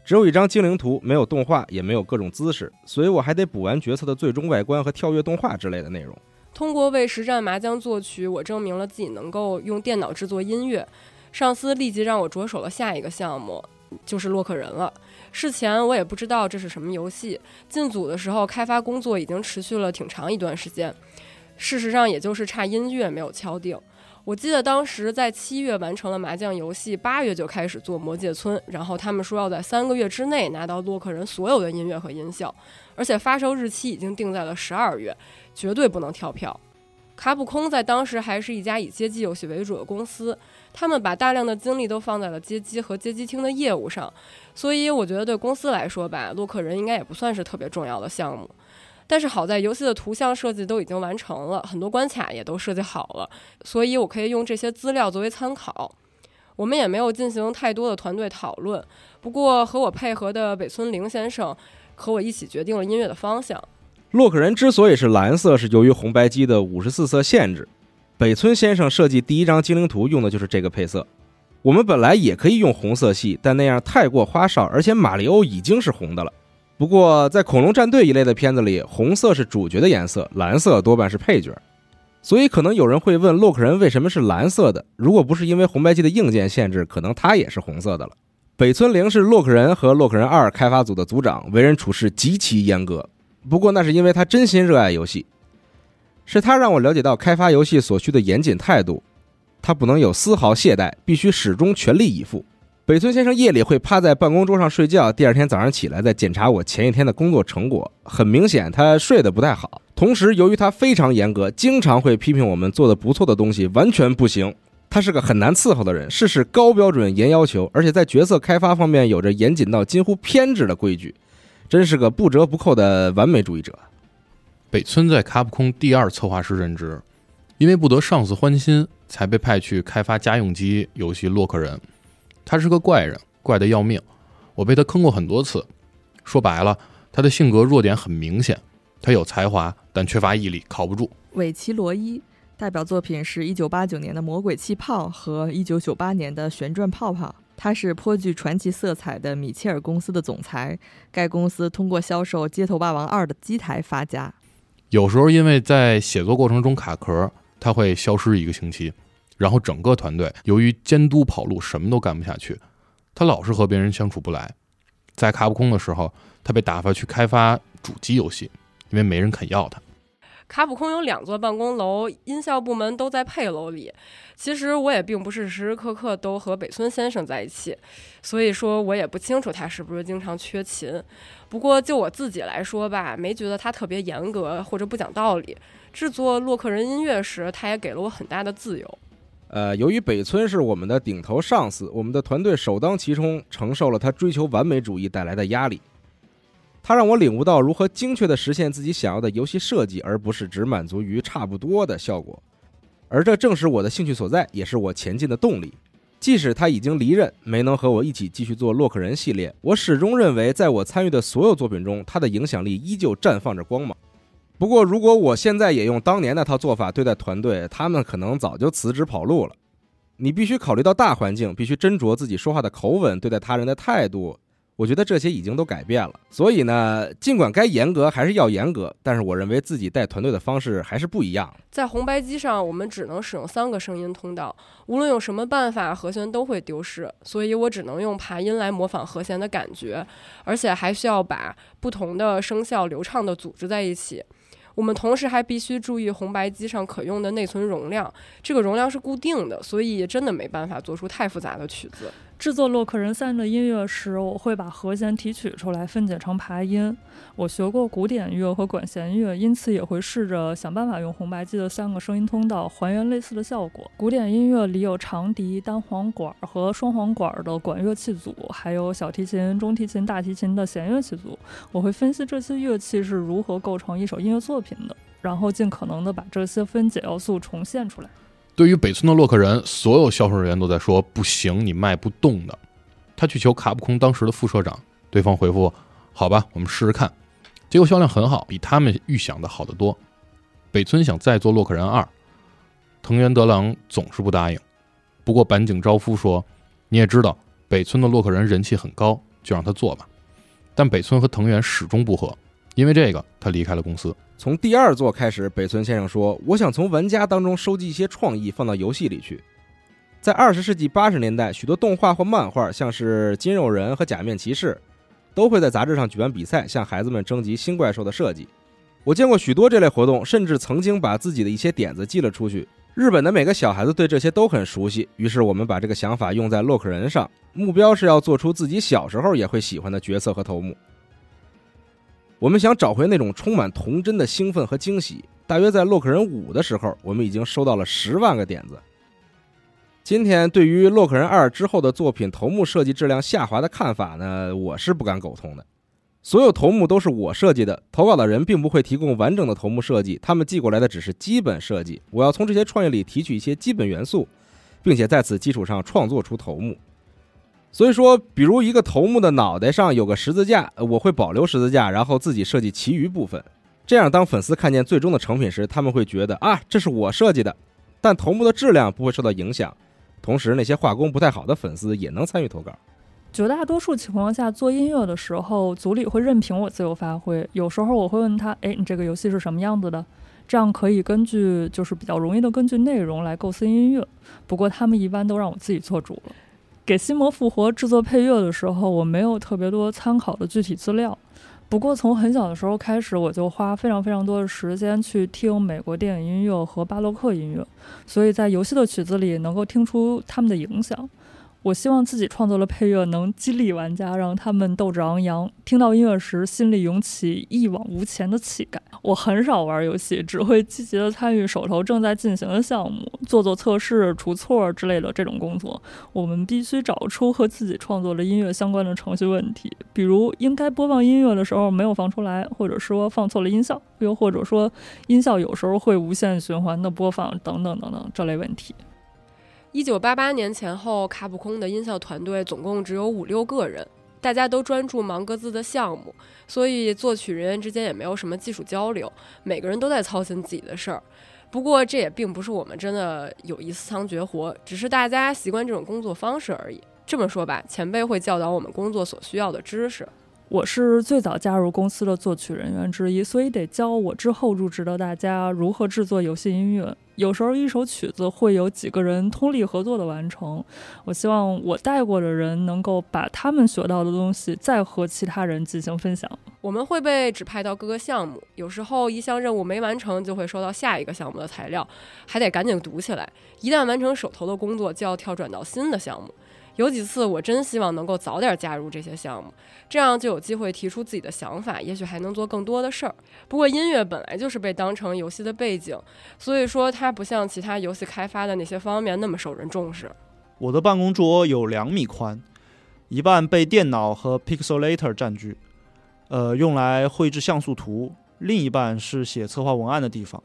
只有一张精灵图，没有动画，也没有各种姿势，所以我还得补完角色的最终外观和跳跃动画之类的内容。通过为实战麻将作曲，我证明了自己能够用电脑制作音乐。上司立即让我着手了下一个项目，就是洛克人了。事前我也不知道这是什么游戏，进组的时候开发工作已经持续了挺长一段时间。事实上，也就是差音乐没有敲定。我记得当时在七月完成了麻将游戏，八月就开始做魔界村，然后他们说要在三个月之内拿到洛克人所有的音乐和音效，而且发售日期已经定在了十二月，绝对不能跳票。卡普空在当时还是一家以街机游戏为主的公司，他们把大量的精力都放在了街机和街机厅的业务上，所以我觉得对公司来说吧，洛克人应该也不算是特别重要的项目。但是好在游戏的图像设计都已经完成了，很多关卡也都设计好了，所以我可以用这些资料作为参考。我们也没有进行太多的团队讨论，不过和我配合的北村绫先生和我一起决定了音乐的方向。洛克人之所以是蓝色，是由于红白机的五十四色限制。北村先生设计第一张精灵图用的就是这个配色。我们本来也可以用红色系，但那样太过花哨，而且马里欧已经是红的了。不过，在恐龙战队一类的片子里，红色是主角的颜色，蓝色多半是配角。所以，可能有人会问，洛克人为什么是蓝色的？如果不是因为红白机的硬件限制，可能它也是红色的了。北村零是洛克人和洛克人二开发组的组长，为人处事极其严格。不过，那是因为他真心热爱游戏，是他让我了解到开发游戏所需的严谨态度。他不能有丝毫懈怠，必须始终全力以赴。北村先生夜里会趴在办公桌上睡觉，第二天早上起来再检查我前一天的工作成果。很明显，他睡得不太好。同时，由于他非常严格，经常会批评我们做的不错的东西完全不行。他是个很难伺候的人，事事高标准、严要求，而且在角色开发方面有着严谨到近乎偏执的规矩，真是个不折不扣的完美主义者。北村在卡普空第二策划师任职，因为不得上司欢心，才被派去开发家用机游戏《洛克人》。他是个怪人，怪得要命。我被他坑过很多次。说白了，他的性格弱点很明显。他有才华，但缺乏毅力，靠不住。尾奇罗伊代表作品是一九八九年的《魔鬼气泡》和一九九八年的《旋转泡泡》。他是颇具传奇色彩的米切尔公司的总裁。该公司通过销售《街头霸王二》的机台发家。有时候因为在写作过程中卡壳，他会消失一个星期。然后整个团队由于监督跑路，什么都干不下去。他老是和别人相处不来。在卡普空的时候，他被打发去开发主机游戏，因为没人肯要他。卡普空有两座办公楼，音效部门都在配楼里。其实我也并不是时时刻刻都和北村先生在一起，所以说我也不清楚他是不是经常缺勤。不过就我自己来说吧，没觉得他特别严格或者不讲道理。制作洛克人音乐时，他也给了我很大的自由。呃，由于北村是我们的顶头上司，我们的团队首当其冲承受了他追求完美主义带来的压力。他让我领悟到如何精确地实现自己想要的游戏设计，而不是只满足于差不多的效果。而这正是我的兴趣所在，也是我前进的动力。即使他已经离任，没能和我一起继续做洛克人系列，我始终认为，在我参与的所有作品中，他的影响力依旧绽放着光芒。不过，如果我现在也用当年那套做法对待团队，他们可能早就辞职跑路了。你必须考虑到大环境，必须斟酌自己说话的口吻，对待他人的态度。我觉得这些已经都改变了。所以呢，尽管该严格还是要严格，但是我认为自己带团队的方式还是不一样。在红白机上，我们只能使用三个声音通道，无论用什么办法，和弦都会丢失。所以我只能用爬音来模仿和弦的感觉，而且还需要把不同的声效流畅地组织在一起。我们同时还必须注意红白机上可用的内存容量，这个容量是固定的，所以真的没办法做出太复杂的曲子。制作《洛克人三》的音乐时，我会把和弦提取出来，分解成爬音。我学过古典乐和管弦乐，因此也会试着想办法用红白机的三个声音通道还原类似的效果。古典音乐里有长笛、单簧管和双簧管的管乐器组，还有小提琴、中提琴、大提琴的弦乐器组。我会分析这些乐器是如何构成一首音乐作品的，然后尽可能的把这些分解要素重现出来。对于北村的洛克人，所有销售人员都在说不行，你卖不动的。他去求卡普空当时的副社长，对方回复：“好吧，我们试试看。”结果销量很好，比他们预想的好得多。北村想再做洛克人二，藤原德郎总是不答应。不过板井昭夫说：“你也知道，北村的洛克人人气很高，就让他做吧。但北村和藤原始终不和，因为这个他离开了公司。从第二座开始，北村先生说：“我想从玩家当中收集一些创意，放到游戏里去。”在二十世纪八十年代，许多动画或漫画，像是《金肉人》和《假面骑士》，都会在杂志上举办比赛，向孩子们征集新怪兽的设计。我见过许多这类活动，甚至曾经把自己的一些点子寄了出去。日本的每个小孩子对这些都很熟悉，于是我们把这个想法用在洛克人上，目标是要做出自己小时候也会喜欢的角色和头目。我们想找回那种充满童真的兴奋和惊喜。大约在洛克人五的时候，我们已经收到了十万个点子。今天对于洛克人二之后的作品头目设计质量下滑的看法呢，我是不敢苟同的。所有头目都是我设计的，投稿的人并不会提供完整的头目设计，他们寄过来的只是基本设计。我要从这些创意里提取一些基本元素，并且在此基础上创作出头目。所以说，比如一个头目的脑袋上有个十字架，我会保留十字架，然后自己设计其余部分。这样，当粉丝看见最终的成品时，他们会觉得啊，这是我设计的。但头目的质量不会受到影响，同时那些画工不太好的粉丝也能参与投稿。绝大多数情况下，做音乐的时候，组里会任凭我自由发挥。有时候我会问他：“哎，你这个游戏是什么样子的？”这样可以根据就是比较容易的根据内容来构思音乐。不过他们一般都让我自己做主了。给《心魔复活》制作配乐的时候，我没有特别多参考的具体资料。不过从很小的时候开始，我就花非常非常多的时间去听美国电影音乐和巴洛克音乐，所以在游戏的曲子里能够听出他们的影响。我希望自己创作的配乐能激励玩家，让他们斗志昂扬，听到音乐时心里涌起一往无前的气概。我很少玩游戏，只会积极的参与手头正在进行的项目，做做测试、除错之类的这种工作。我们必须找出和自己创作的音乐相关的程序问题，比如应该播放音乐的时候没有放出来，或者说放错了音效，又或者说音效有时候会无限循环的播放，等等等等这类问题。一九八八年前后，卡普空的音效团队总共只有五六个人，大家都专注忙各自的项目，所以作曲人员之间也没有什么技术交流，每个人都在操心自己的事儿。不过这也并不是我们真的有一丝藏绝活，只是大家习惯这种工作方式而已。这么说吧，前辈会教导我们工作所需要的知识。我是最早加入公司的作曲人员之一，所以得教我之后入职的大家如何制作游戏音乐。有时候一首曲子会有几个人通力合作的完成。我希望我带过的人能够把他们学到的东西再和其他人进行分享。我们会被指派到各个项目，有时候一项任务没完成，就会收到下一个项目的材料，还得赶紧读起来。一旦完成手头的工作，就要跳转到新的项目。有几次，我真希望能够早点加入这些项目，这样就有机会提出自己的想法，也许还能做更多的事儿。不过，音乐本来就是被当成游戏的背景，所以说它不像其他游戏开发的那些方面那么受人重视。我的办公桌有两米宽，一半被电脑和 Pixelator 占据，呃，用来绘制像素图；另一半是写策划文案的地方。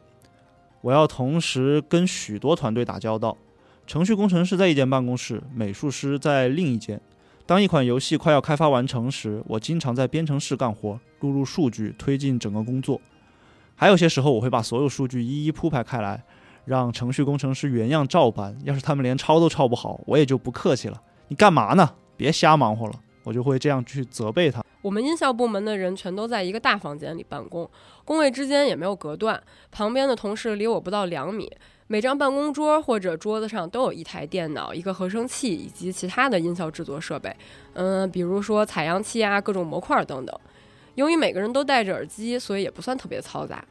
我要同时跟许多团队打交道。程序工程师在一间办公室，美术师在另一间。当一款游戏快要开发完成时，我经常在编程室干活，录入数据，推进整个工作。还有些时候，我会把所有数据一一铺排开来，让程序工程师原样照搬。要是他们连抄都抄不好，我也就不客气了。你干嘛呢？别瞎忙活了。我就会这样去责备他。我们音效部门的人全都在一个大房间里办公，工位之间也没有隔断，旁边的同事离我不到两米。每张办公桌或者桌子上都有一台电脑、一个合成器以及其他的音效制作设备，嗯，比如说采样器啊、各种模块等等。由于每个人都戴着耳机，所以也不算特别嘈杂。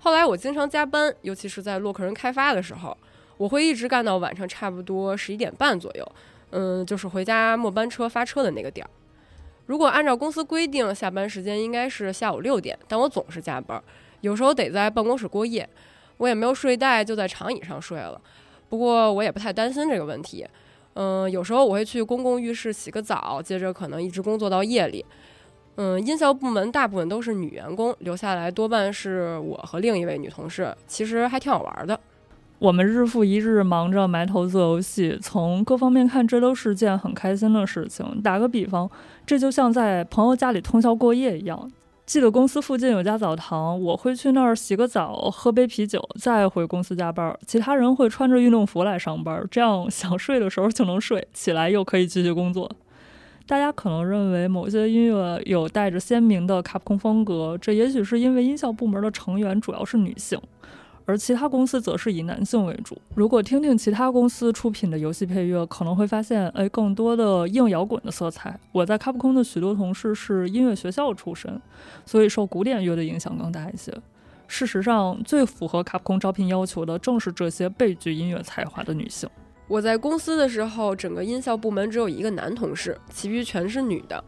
后来我经常加班，尤其是在洛克人开发的时候，我会一直干到晚上差不多十一点半左右，嗯，就是回家末班车发车的那个点儿。如果按照公司规定，下班时间应该是下午六点，但我总是加班，有时候得在办公室过夜。我也没有睡袋，就在长椅上睡了。不过我也不太担心这个问题。嗯，有时候我会去公共浴室洗个澡，接着可能一直工作到夜里。嗯，音效部门大部分都是女员工，留下来多半是我和另一位女同事，其实还挺好玩的。我们日复一日忙着埋头做游戏，从各方面看，这都是件很开心的事情。打个比方，这就像在朋友家里通宵过夜一样。记得公司附近有家澡堂，我会去那儿洗个澡，喝杯啤酒，再回公司加班。其他人会穿着运动服来上班，这样想睡的时候就能睡，起来又可以继续工作。大家可能认为某些音乐有带着鲜明的卡普空风格，这也许是因为音效部门的成员主要是女性，而其他公司则是以男性为主。如果听听其他公司出品的游戏配乐，可能会发现，哎，更多的硬摇滚的色彩。我在卡普空的许多同事是音乐学校出身，所以受古典乐的影响更大一些。事实上，最符合卡普空招聘要求的正是这些备具音乐才华的女性。我在公司的时候，整个音效部门只有一个男同事，其余全是女的。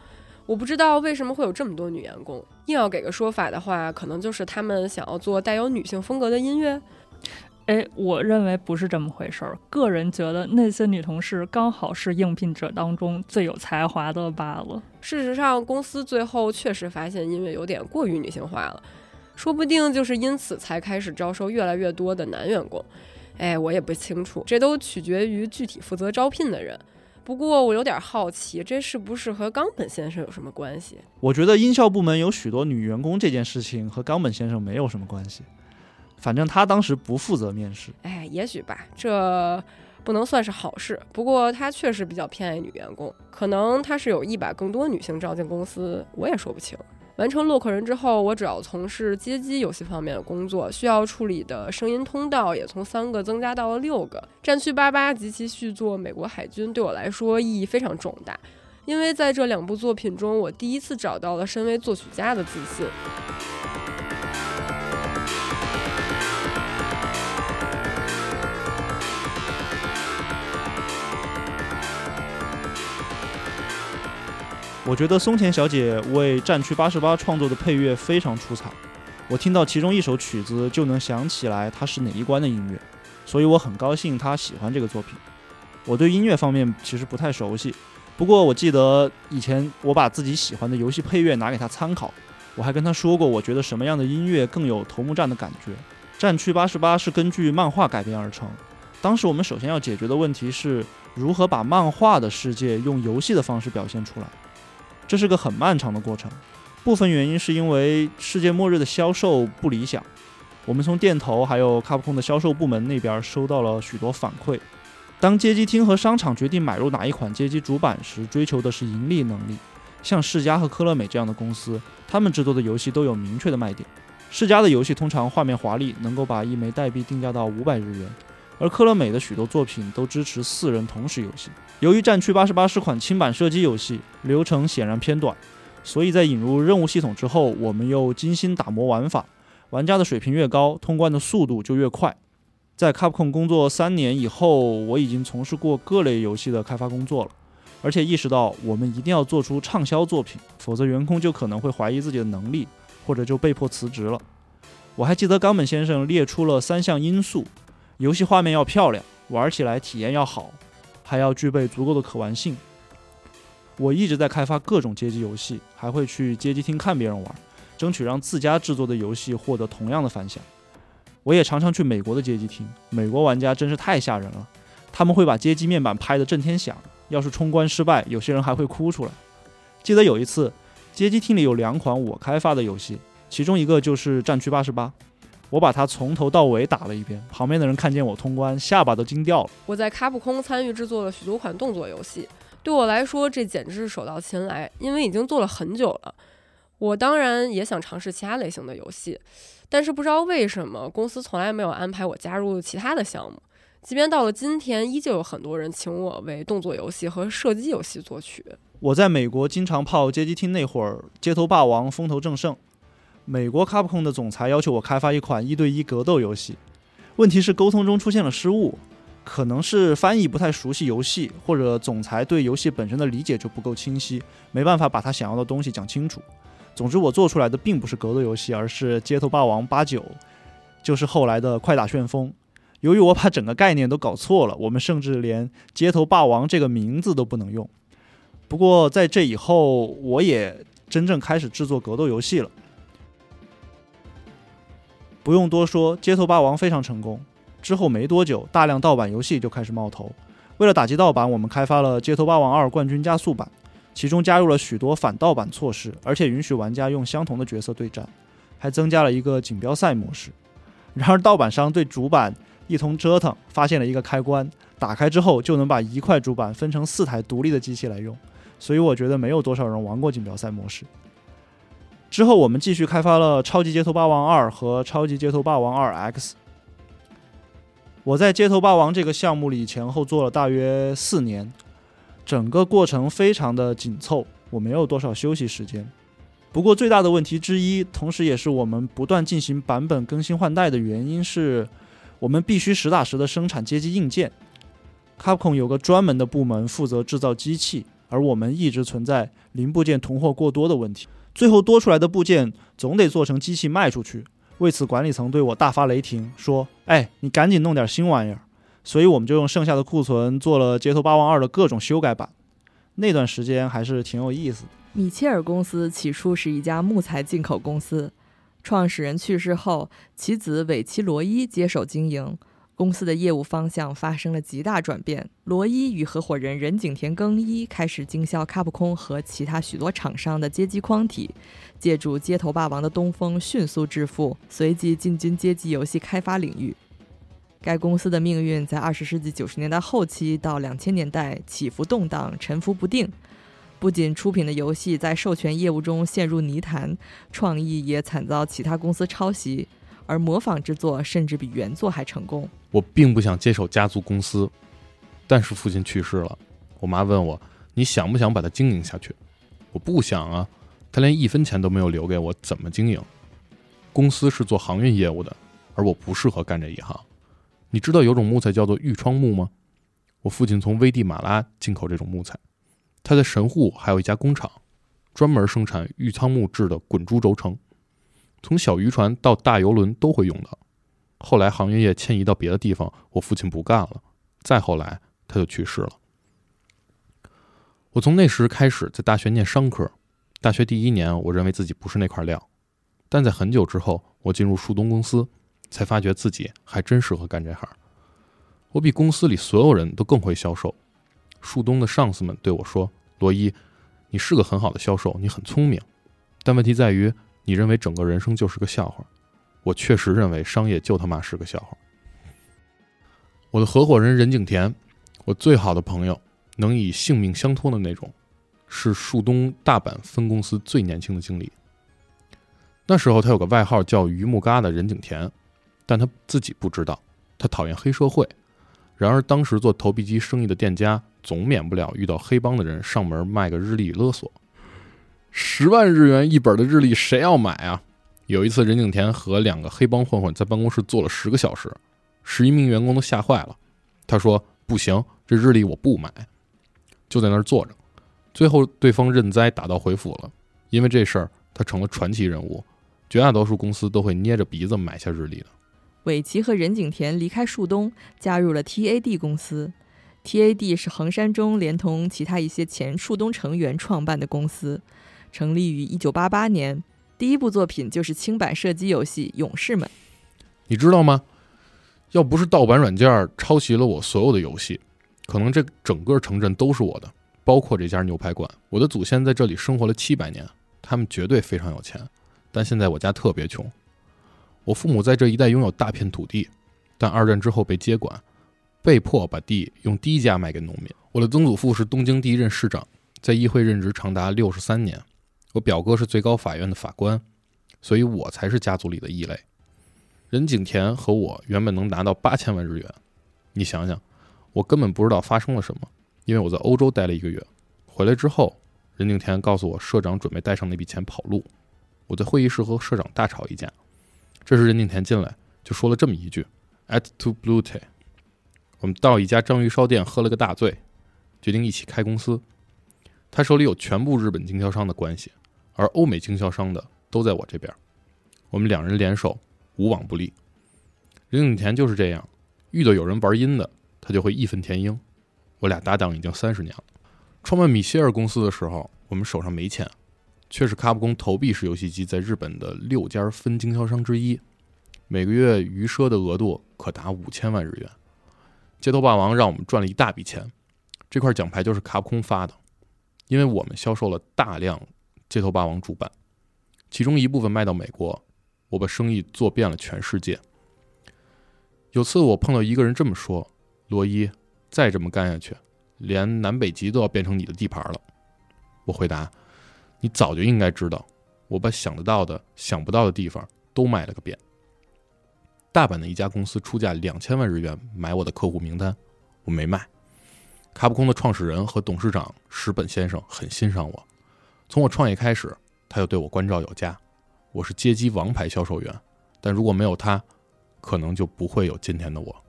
我不知道为什么会有这么多女员工。硬要给个说法的话，可能就是他们想要做带有女性风格的音乐。哎，我认为不是这么回事儿。个人觉得那些女同事刚好是应聘者当中最有才华的罢了。事实上，公司最后确实发现音乐有点过于女性化了，说不定就是因此才开始招收越来越多的男员工。哎，我也不清楚，这都取决于具体负责招聘的人。不过我有点好奇，这是不是和冈本先生有什么关系？我觉得音效部门有许多女员工这件事情和冈本先生没有什么关系。反正他当时不负责面试。哎，也许吧，这不能算是好事。不过他确实比较偏爱女员工，可能他是有意把更多女性招进公司，我也说不清。完成洛克人之后，我主要从事街机游戏方面的工作，需要处理的声音通道也从三个增加到了六个。战区八八及其续作《美国海军》对我来说意义非常重大，因为在这两部作品中，我第一次找到了身为作曲家的自信。我觉得松田小姐为战区八十八创作的配乐非常出彩，我听到其中一首曲子就能想起来它是哪一关的音乐，所以我很高兴她喜欢这个作品。我对音乐方面其实不太熟悉，不过我记得以前我把自己喜欢的游戏配乐拿给她参考，我还跟她说过，我觉得什么样的音乐更有头目战的感觉。战区八十八是根据漫画改编而成，当时我们首先要解决的问题是如何把漫画的世界用游戏的方式表现出来。这是个很漫长的过程，部分原因是因为世界末日的销售不理想。我们从店头还有卡普空的销售部门那边收到了许多反馈。当街机厅和商场决定买入哪一款街机主板时，追求的是盈利能力。像世嘉和科乐美这样的公司，他们制作的游戏都有明确的卖点。世嘉的游戏通常画面华丽，能够把一枚代币定价到五百日元。而科乐美的许多作品都支持四人同时游戏。由于《战区八十八》是款轻版射击游戏，流程显然偏短，所以在引入任务系统之后，我们又精心打磨玩法。玩家的水平越高，通关的速度就越快。在 Capcom 工作三年以后，我已经从事过各类游戏的开发工作了，而且意识到我们一定要做出畅销作品，否则员工就可能会怀疑自己的能力，或者就被迫辞职了。我还记得冈本先生列出了三项因素。游戏画面要漂亮，玩起来体验要好，还要具备足够的可玩性。我一直在开发各种街机游戏，还会去街机厅看别人玩，争取让自家制作的游戏获得同样的反响。我也常常去美国的街机厅，美国玩家真是太吓人了，他们会把街机面板拍得震天响，要是冲关失败，有些人还会哭出来。记得有一次，街机厅里有两款我开发的游戏，其中一个就是《战区八十八》。我把它从头到尾打了一遍，旁边的人看见我通关，下巴都惊掉了。我在卡普空参与制作了许多款动作游戏，对我来说这简直是手到擒来，因为已经做了很久了。我当然也想尝试其他类型的游戏，但是不知道为什么公司从来没有安排我加入其他的项目。即便到了今天，依旧有很多人请我为动作游戏和射击游戏作曲。我在美国经常泡街机厅那会儿，街头霸王风头正盛。美国 Capcom 的总裁要求我开发一款一对一格斗游戏，问题是沟通中出现了失误，可能是翻译不太熟悉游戏，或者总裁对游戏本身的理解就不够清晰，没办法把他想要的东西讲清楚。总之，我做出来的并不是格斗游戏，而是街头霸王八九，就是后来的快打旋风。由于我把整个概念都搞错了，我们甚至连街头霸王这个名字都不能用。不过在这以后，我也真正开始制作格斗游戏了。不用多说，街头霸王非常成功。之后没多久，大量盗版游戏就开始冒头。为了打击盗版，我们开发了《街头霸王二冠军加速版》，其中加入了许多反盗版措施，而且允许玩家用相同的角色对战，还增加了一个锦标赛模式。然而，盗版商对主板一通折腾，发现了一个开关，打开之后就能把一块主板分成四台独立的机器来用，所以我觉得没有多少人玩过锦标赛模式。之后我们继续开发了《超级街头霸王二》和《超级街头霸王二 X》。我在《街头霸王》这个项目里前后做了大约四年，整个过程非常的紧凑，我没有多少休息时间。不过最大的问题之一，同时也是我们不断进行版本更新换代的原因是，我们必须实打实的生产街机硬件。Capcom 有个专门的部门负责制造机器，而我们一直存在零部件囤货过多的问题。最后多出来的部件总得做成机器卖出去，为此管理层对我大发雷霆，说：“哎，你赶紧弄点新玩意儿。”所以我们就用剩下的库存做了《街头霸王二》的各种修改版。那段时间还是挺有意思的。米切尔公司起初是一家木材进口公司，创始人去世后，其子韦奇罗伊接手经营。公司的业务方向发生了极大转变。罗伊与合伙人人井田耕一开始经销卡普空和其他许多厂商的街机框体，借助街头霸王的东风迅速致富，随即进军街机游戏开发领域。该公司的命运在二十世纪九十年代后期到两千年代起伏动荡、沉浮不定。不仅出品的游戏在授权业务中陷入泥潭，创意也惨遭其他公司抄袭。而模仿之作甚至比原作还成功。我并不想接手家族公司，但是父亲去世了，我妈问我：“你想不想把它经营下去？”我不想啊，他连一分钱都没有留给我，怎么经营？公司是做航运业务的，而我不适合干这一行。你知道有种木材叫做玉窗木吗？我父亲从危地马拉进口这种木材，他在神户还有一家工厂，专门生产玉仓木制的滚珠轴承。从小渔船到大游轮都会用到。后来航运业迁移到别的地方，我父亲不干了。再后来他就去世了。我从那时开始在大学念商科，大学第一年我认为自己不是那块料，但在很久之后我进入树东公司，才发觉自己还真适合干这行。我比公司里所有人都更会销售。树东的上司们对我说：“罗伊，你是个很好的销售，你很聪明，但问题在于。”你认为整个人生就是个笑话，我确实认为商业就他妈是个笑话。我的合伙人任景田，我最好的朋友，能以性命相托的那种，是树东大阪分公司最年轻的经理。那时候他有个外号叫“榆木疙瘩”任景田，但他自己不知道，他讨厌黑社会。然而当时做投币机生意的店家，总免不了遇到黑帮的人上门卖个日历勒索。十万日元一本的日历，谁要买啊？有一次，任景田和两个黑帮混混在办公室坐了十个小时，十一名员工都吓坏了。他说：“不行，这日历我不买。”就在那儿坐着。最后，对方认栽，打道回府了。因为这事儿，他成了传奇人物，绝大多数公司都会捏着鼻子买下日历的。尾崎和任景田离开树东，加入了 TAD 公司。TAD 是横山中连同其他一些前树东成员创办的公司。成立于一九八八年，第一部作品就是轻版射击游戏《勇士们》。你知道吗？要不是盗版软件抄袭了我所有的游戏，可能这整个城镇都是我的，包括这家牛排馆。我的祖先在这里生活了七百年，他们绝对非常有钱。但现在我家特别穷。我父母在这一带拥有大片土地，但二战之后被接管，被迫把地用低价卖给农民。我的曾祖父是东京第一任市长，在议会任职长达六十三年。我表哥是最高法院的法官，所以我才是家族里的异类。任景田和我原本能拿到八千万日元，你想想，我根本不知道发生了什么，因为我在欧洲待了一个月，回来之后，任景田告诉我社长准备带上那笔钱跑路。我在会议室和社长大吵一架，这时任景田进来就说了这么一句：“At to blue tea。”我们到一家章鱼烧店喝了个大醉，决定一起开公司。他手里有全部日本经销商的关系。而欧美经销商的都在我这边，我们两人联手，无往不利。任景田就是这样，遇到有人玩阴的，他就会义愤填膺。我俩搭档已经三十年了。创办米歇尔公司的时候，我们手上没钱，却是卡普空投币式游戏机在日本的六家分经销商之一，每个月余赊的额度可达五千万日元。街头霸王让我们赚了一大笔钱，这块奖牌就是卡普空发的，因为我们销售了大量。街头霸王主板，其中一部分卖到美国，我把生意做遍了全世界。有次我碰到一个人这么说：“罗伊，再这么干下去，连南北极都要变成你的地盘了。”我回答：“你早就应该知道，我把想得到的、想不到的地方都卖了个遍。大阪的一家公司出价两千万日元买我的客户名单，我没卖。卡普空的创始人和董事长石本先生很欣赏我，从我创业开始，他就对我关照有加。我是街机王牌销售员，但如果没有他，可能就不会有今天的我。”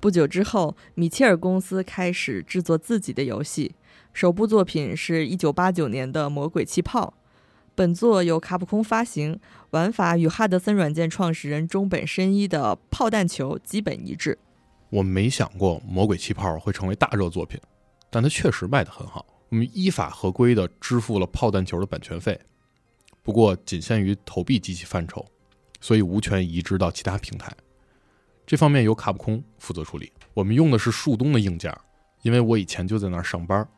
不久之后，米切尔公司开始制作自己的游戏。首部作品是一九八九年的《魔鬼气泡》，本作由卡普空发行，玩法与哈德森软件创始人中本伸一的《炮弹球》基本一致。我没想过《魔鬼气泡》会成为大热作品，但它确实卖得很好。我们依法合规的支付了《炮弹球》的版权费，不过仅限于投币机器范畴，所以无权移植到其他平台。这方面由卡普空负责处理。我们用的是树东的硬件，因为我以前就在那儿上班。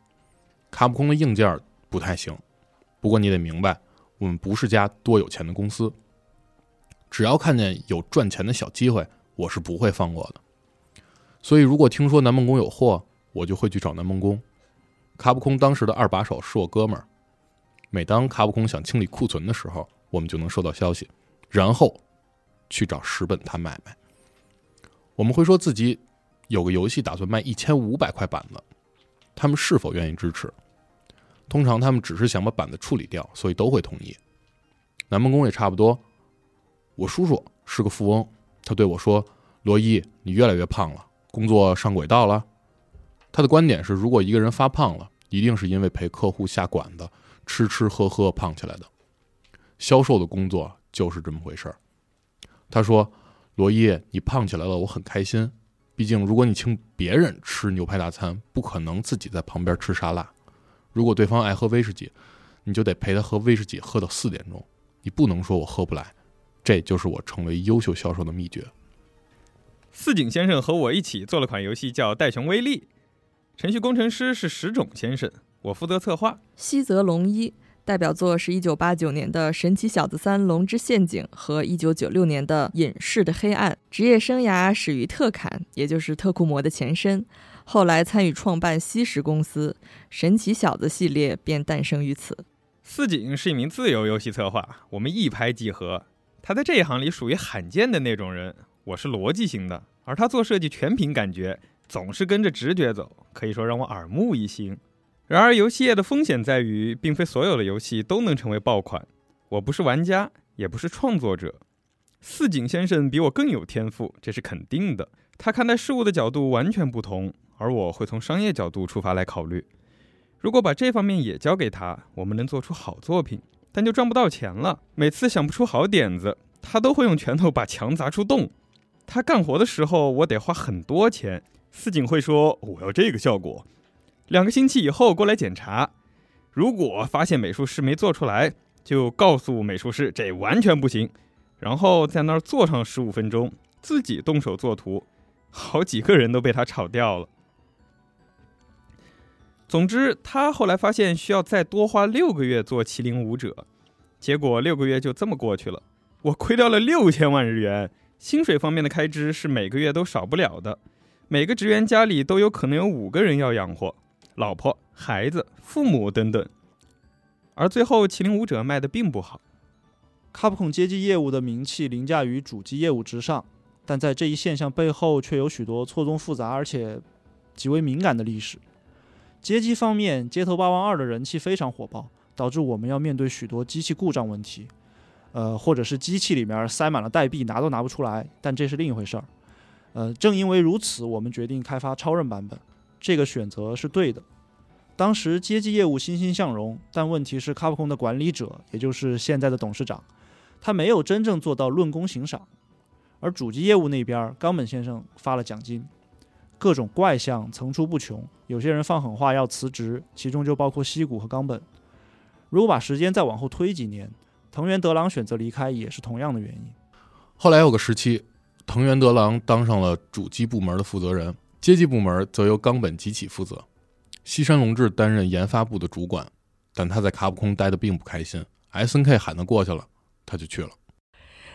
卡普空的硬件不太行，不过你得明白，我们不是家多有钱的公司。只要看见有赚钱的小机会，我是不会放过的。所以，如果听说南梦宫有货，我就会去找南梦宫。卡普空当时的二把手是我哥们儿。每当卡普空想清理库存的时候，我们就能收到消息，然后去找石本他买卖。我们会说自己有个游戏打算卖一千五百块板子，他们是否愿意支持？通常他们只是想把板子处理掉，所以都会同意。南梦宫也差不多。我叔叔是个富翁，他对我说：“罗伊，你越来越胖了，工作上轨道了。”他的观点是，如果一个人发胖了，一定是因为陪客户下馆子，吃吃喝喝胖起来的。销售的工作就是这么回事儿。他说：“罗伊，你胖起来了，我很开心。毕竟，如果你请别人吃牛排大餐，不可能自己在旁边吃沙拉。”如果对方爱喝威士忌，你就得陪他喝威士忌，喝到四点钟。你不能说我喝不来，这就是我成为优秀销售的秘诀。四井先生和我一起做了款游戏，叫《戴熊威力》。程序工程师是石冢先生，我负责策划。西泽龙一代表作是一九八九年的《神奇小子三：龙之陷阱》和一九九六年的《隐士的黑暗》。职业生涯始于特坎，也就是特库摩的前身。后来参与创办西石公司，神奇小子系列便诞生于此。四井是一名自由游戏策划，我们一拍即合。他在这一行里属于罕见的那种人。我是逻辑型的，而他做设计全凭感觉，总是跟着直觉走，可以说让我耳目一新。然而，游戏业的风险在于，并非所有的游戏都能成为爆款。我不是玩家，也不是创作者。四井先生比我更有天赋，这是肯定的。他看待事物的角度完全不同。而我会从商业角度出发来考虑，如果把这方面也交给他，我们能做出好作品，但就赚不到钱了。每次想不出好点子，他都会用拳头把墙砸出洞。他干活的时候，我得花很多钱。四井会说：“我要这个效果。”两个星期以后过来检查，如果发现美术师没做出来，就告诉美术师这完全不行，然后在那儿坐上十五分钟，自己动手做图，好几个人都被他炒掉了。总之，他后来发现需要再多花六个月做麒麟舞者，结果六个月就这么过去了，我亏掉了六千万日元。薪水方面的开支是每个月都少不了的，每个职员家里都有可能有五个人要养活，老婆、孩子、父母等等。而最后，麒麟舞者卖的并不好。卡普空街机业务的名气凌驾于主机业务之上，但在这一现象背后，却有许多错综复杂而且极为敏感的历史。街机方面，《街头霸王二》的人气非常火爆，导致我们要面对许多机器故障问题，呃，或者是机器里面塞满了代币，拿都拿不出来。但这是另一回事儿。呃，正因为如此，我们决定开发超任版本。这个选择是对的。当时街机业务欣欣向荣，但问题是，卡普空的管理者，也就是现在的董事长，他没有真正做到论功行赏。而主机业务那边，冈本先生发了奖金。各种怪象层出不穷，有些人放狠话要辞职，其中就包括西谷和冈本。如果把时间再往后推几年，藤原德郎选择离开也是同样的原因。后来有个时期，藤原德郎当上了主机部门的负责人，街机部门则由冈本吉起负责。西山龙志担任研发部的主管，但他在卡普空待得并不开心。S N K 喊他过去了，他就去了。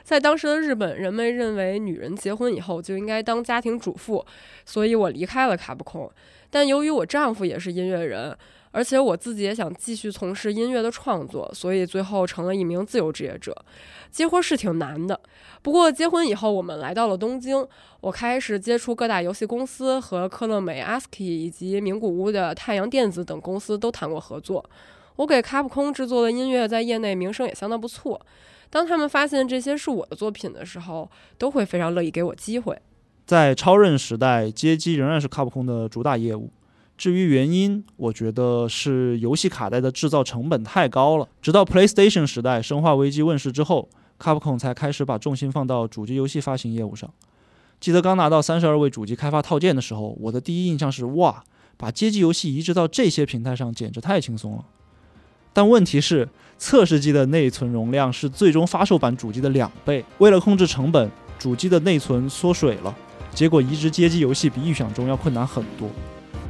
在当时的日本，人们认为女人结婚以后就应该当家庭主妇，所以我离开了卡普空。但由于我丈夫也是音乐人，而且我自己也想继续从事音乐的创作，所以最后成了一名自由职业者。结婚是挺难的，不过结婚以后，我们来到了东京，我开始接触各大游戏公司和科乐美、ASCII 以及名古屋的太阳电子等公司都谈过合作。我给卡普空制作的音乐在业内名声也相当不错。当他们发现这些是我的作品的时候，都会非常乐意给我机会。在超任时代，街机仍然是卡普空的主打业务。至于原因，我觉得是游戏卡带的制造成本太高了。直到 PlayStation 时代，《生化危机》问世之后，，Capcom 才开始把重心放到主机游戏发行业务上。记得刚拿到三十二位主机开发套件的时候，我的第一印象是：哇，把街机游戏移植到这些平台上，简直太轻松了。但问题是，测试机的内存容量是最终发售版主机的两倍。为了控制成本，主机的内存缩水了，结果移植街机游戏比预想中要困难很多。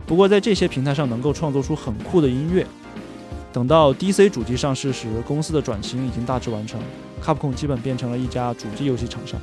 不过在这些平台上能够创作出很酷的音乐。等到 DC 主机上市时，公司的转型已经大致完成，，Capcom 基本变成了一家主机游戏厂商。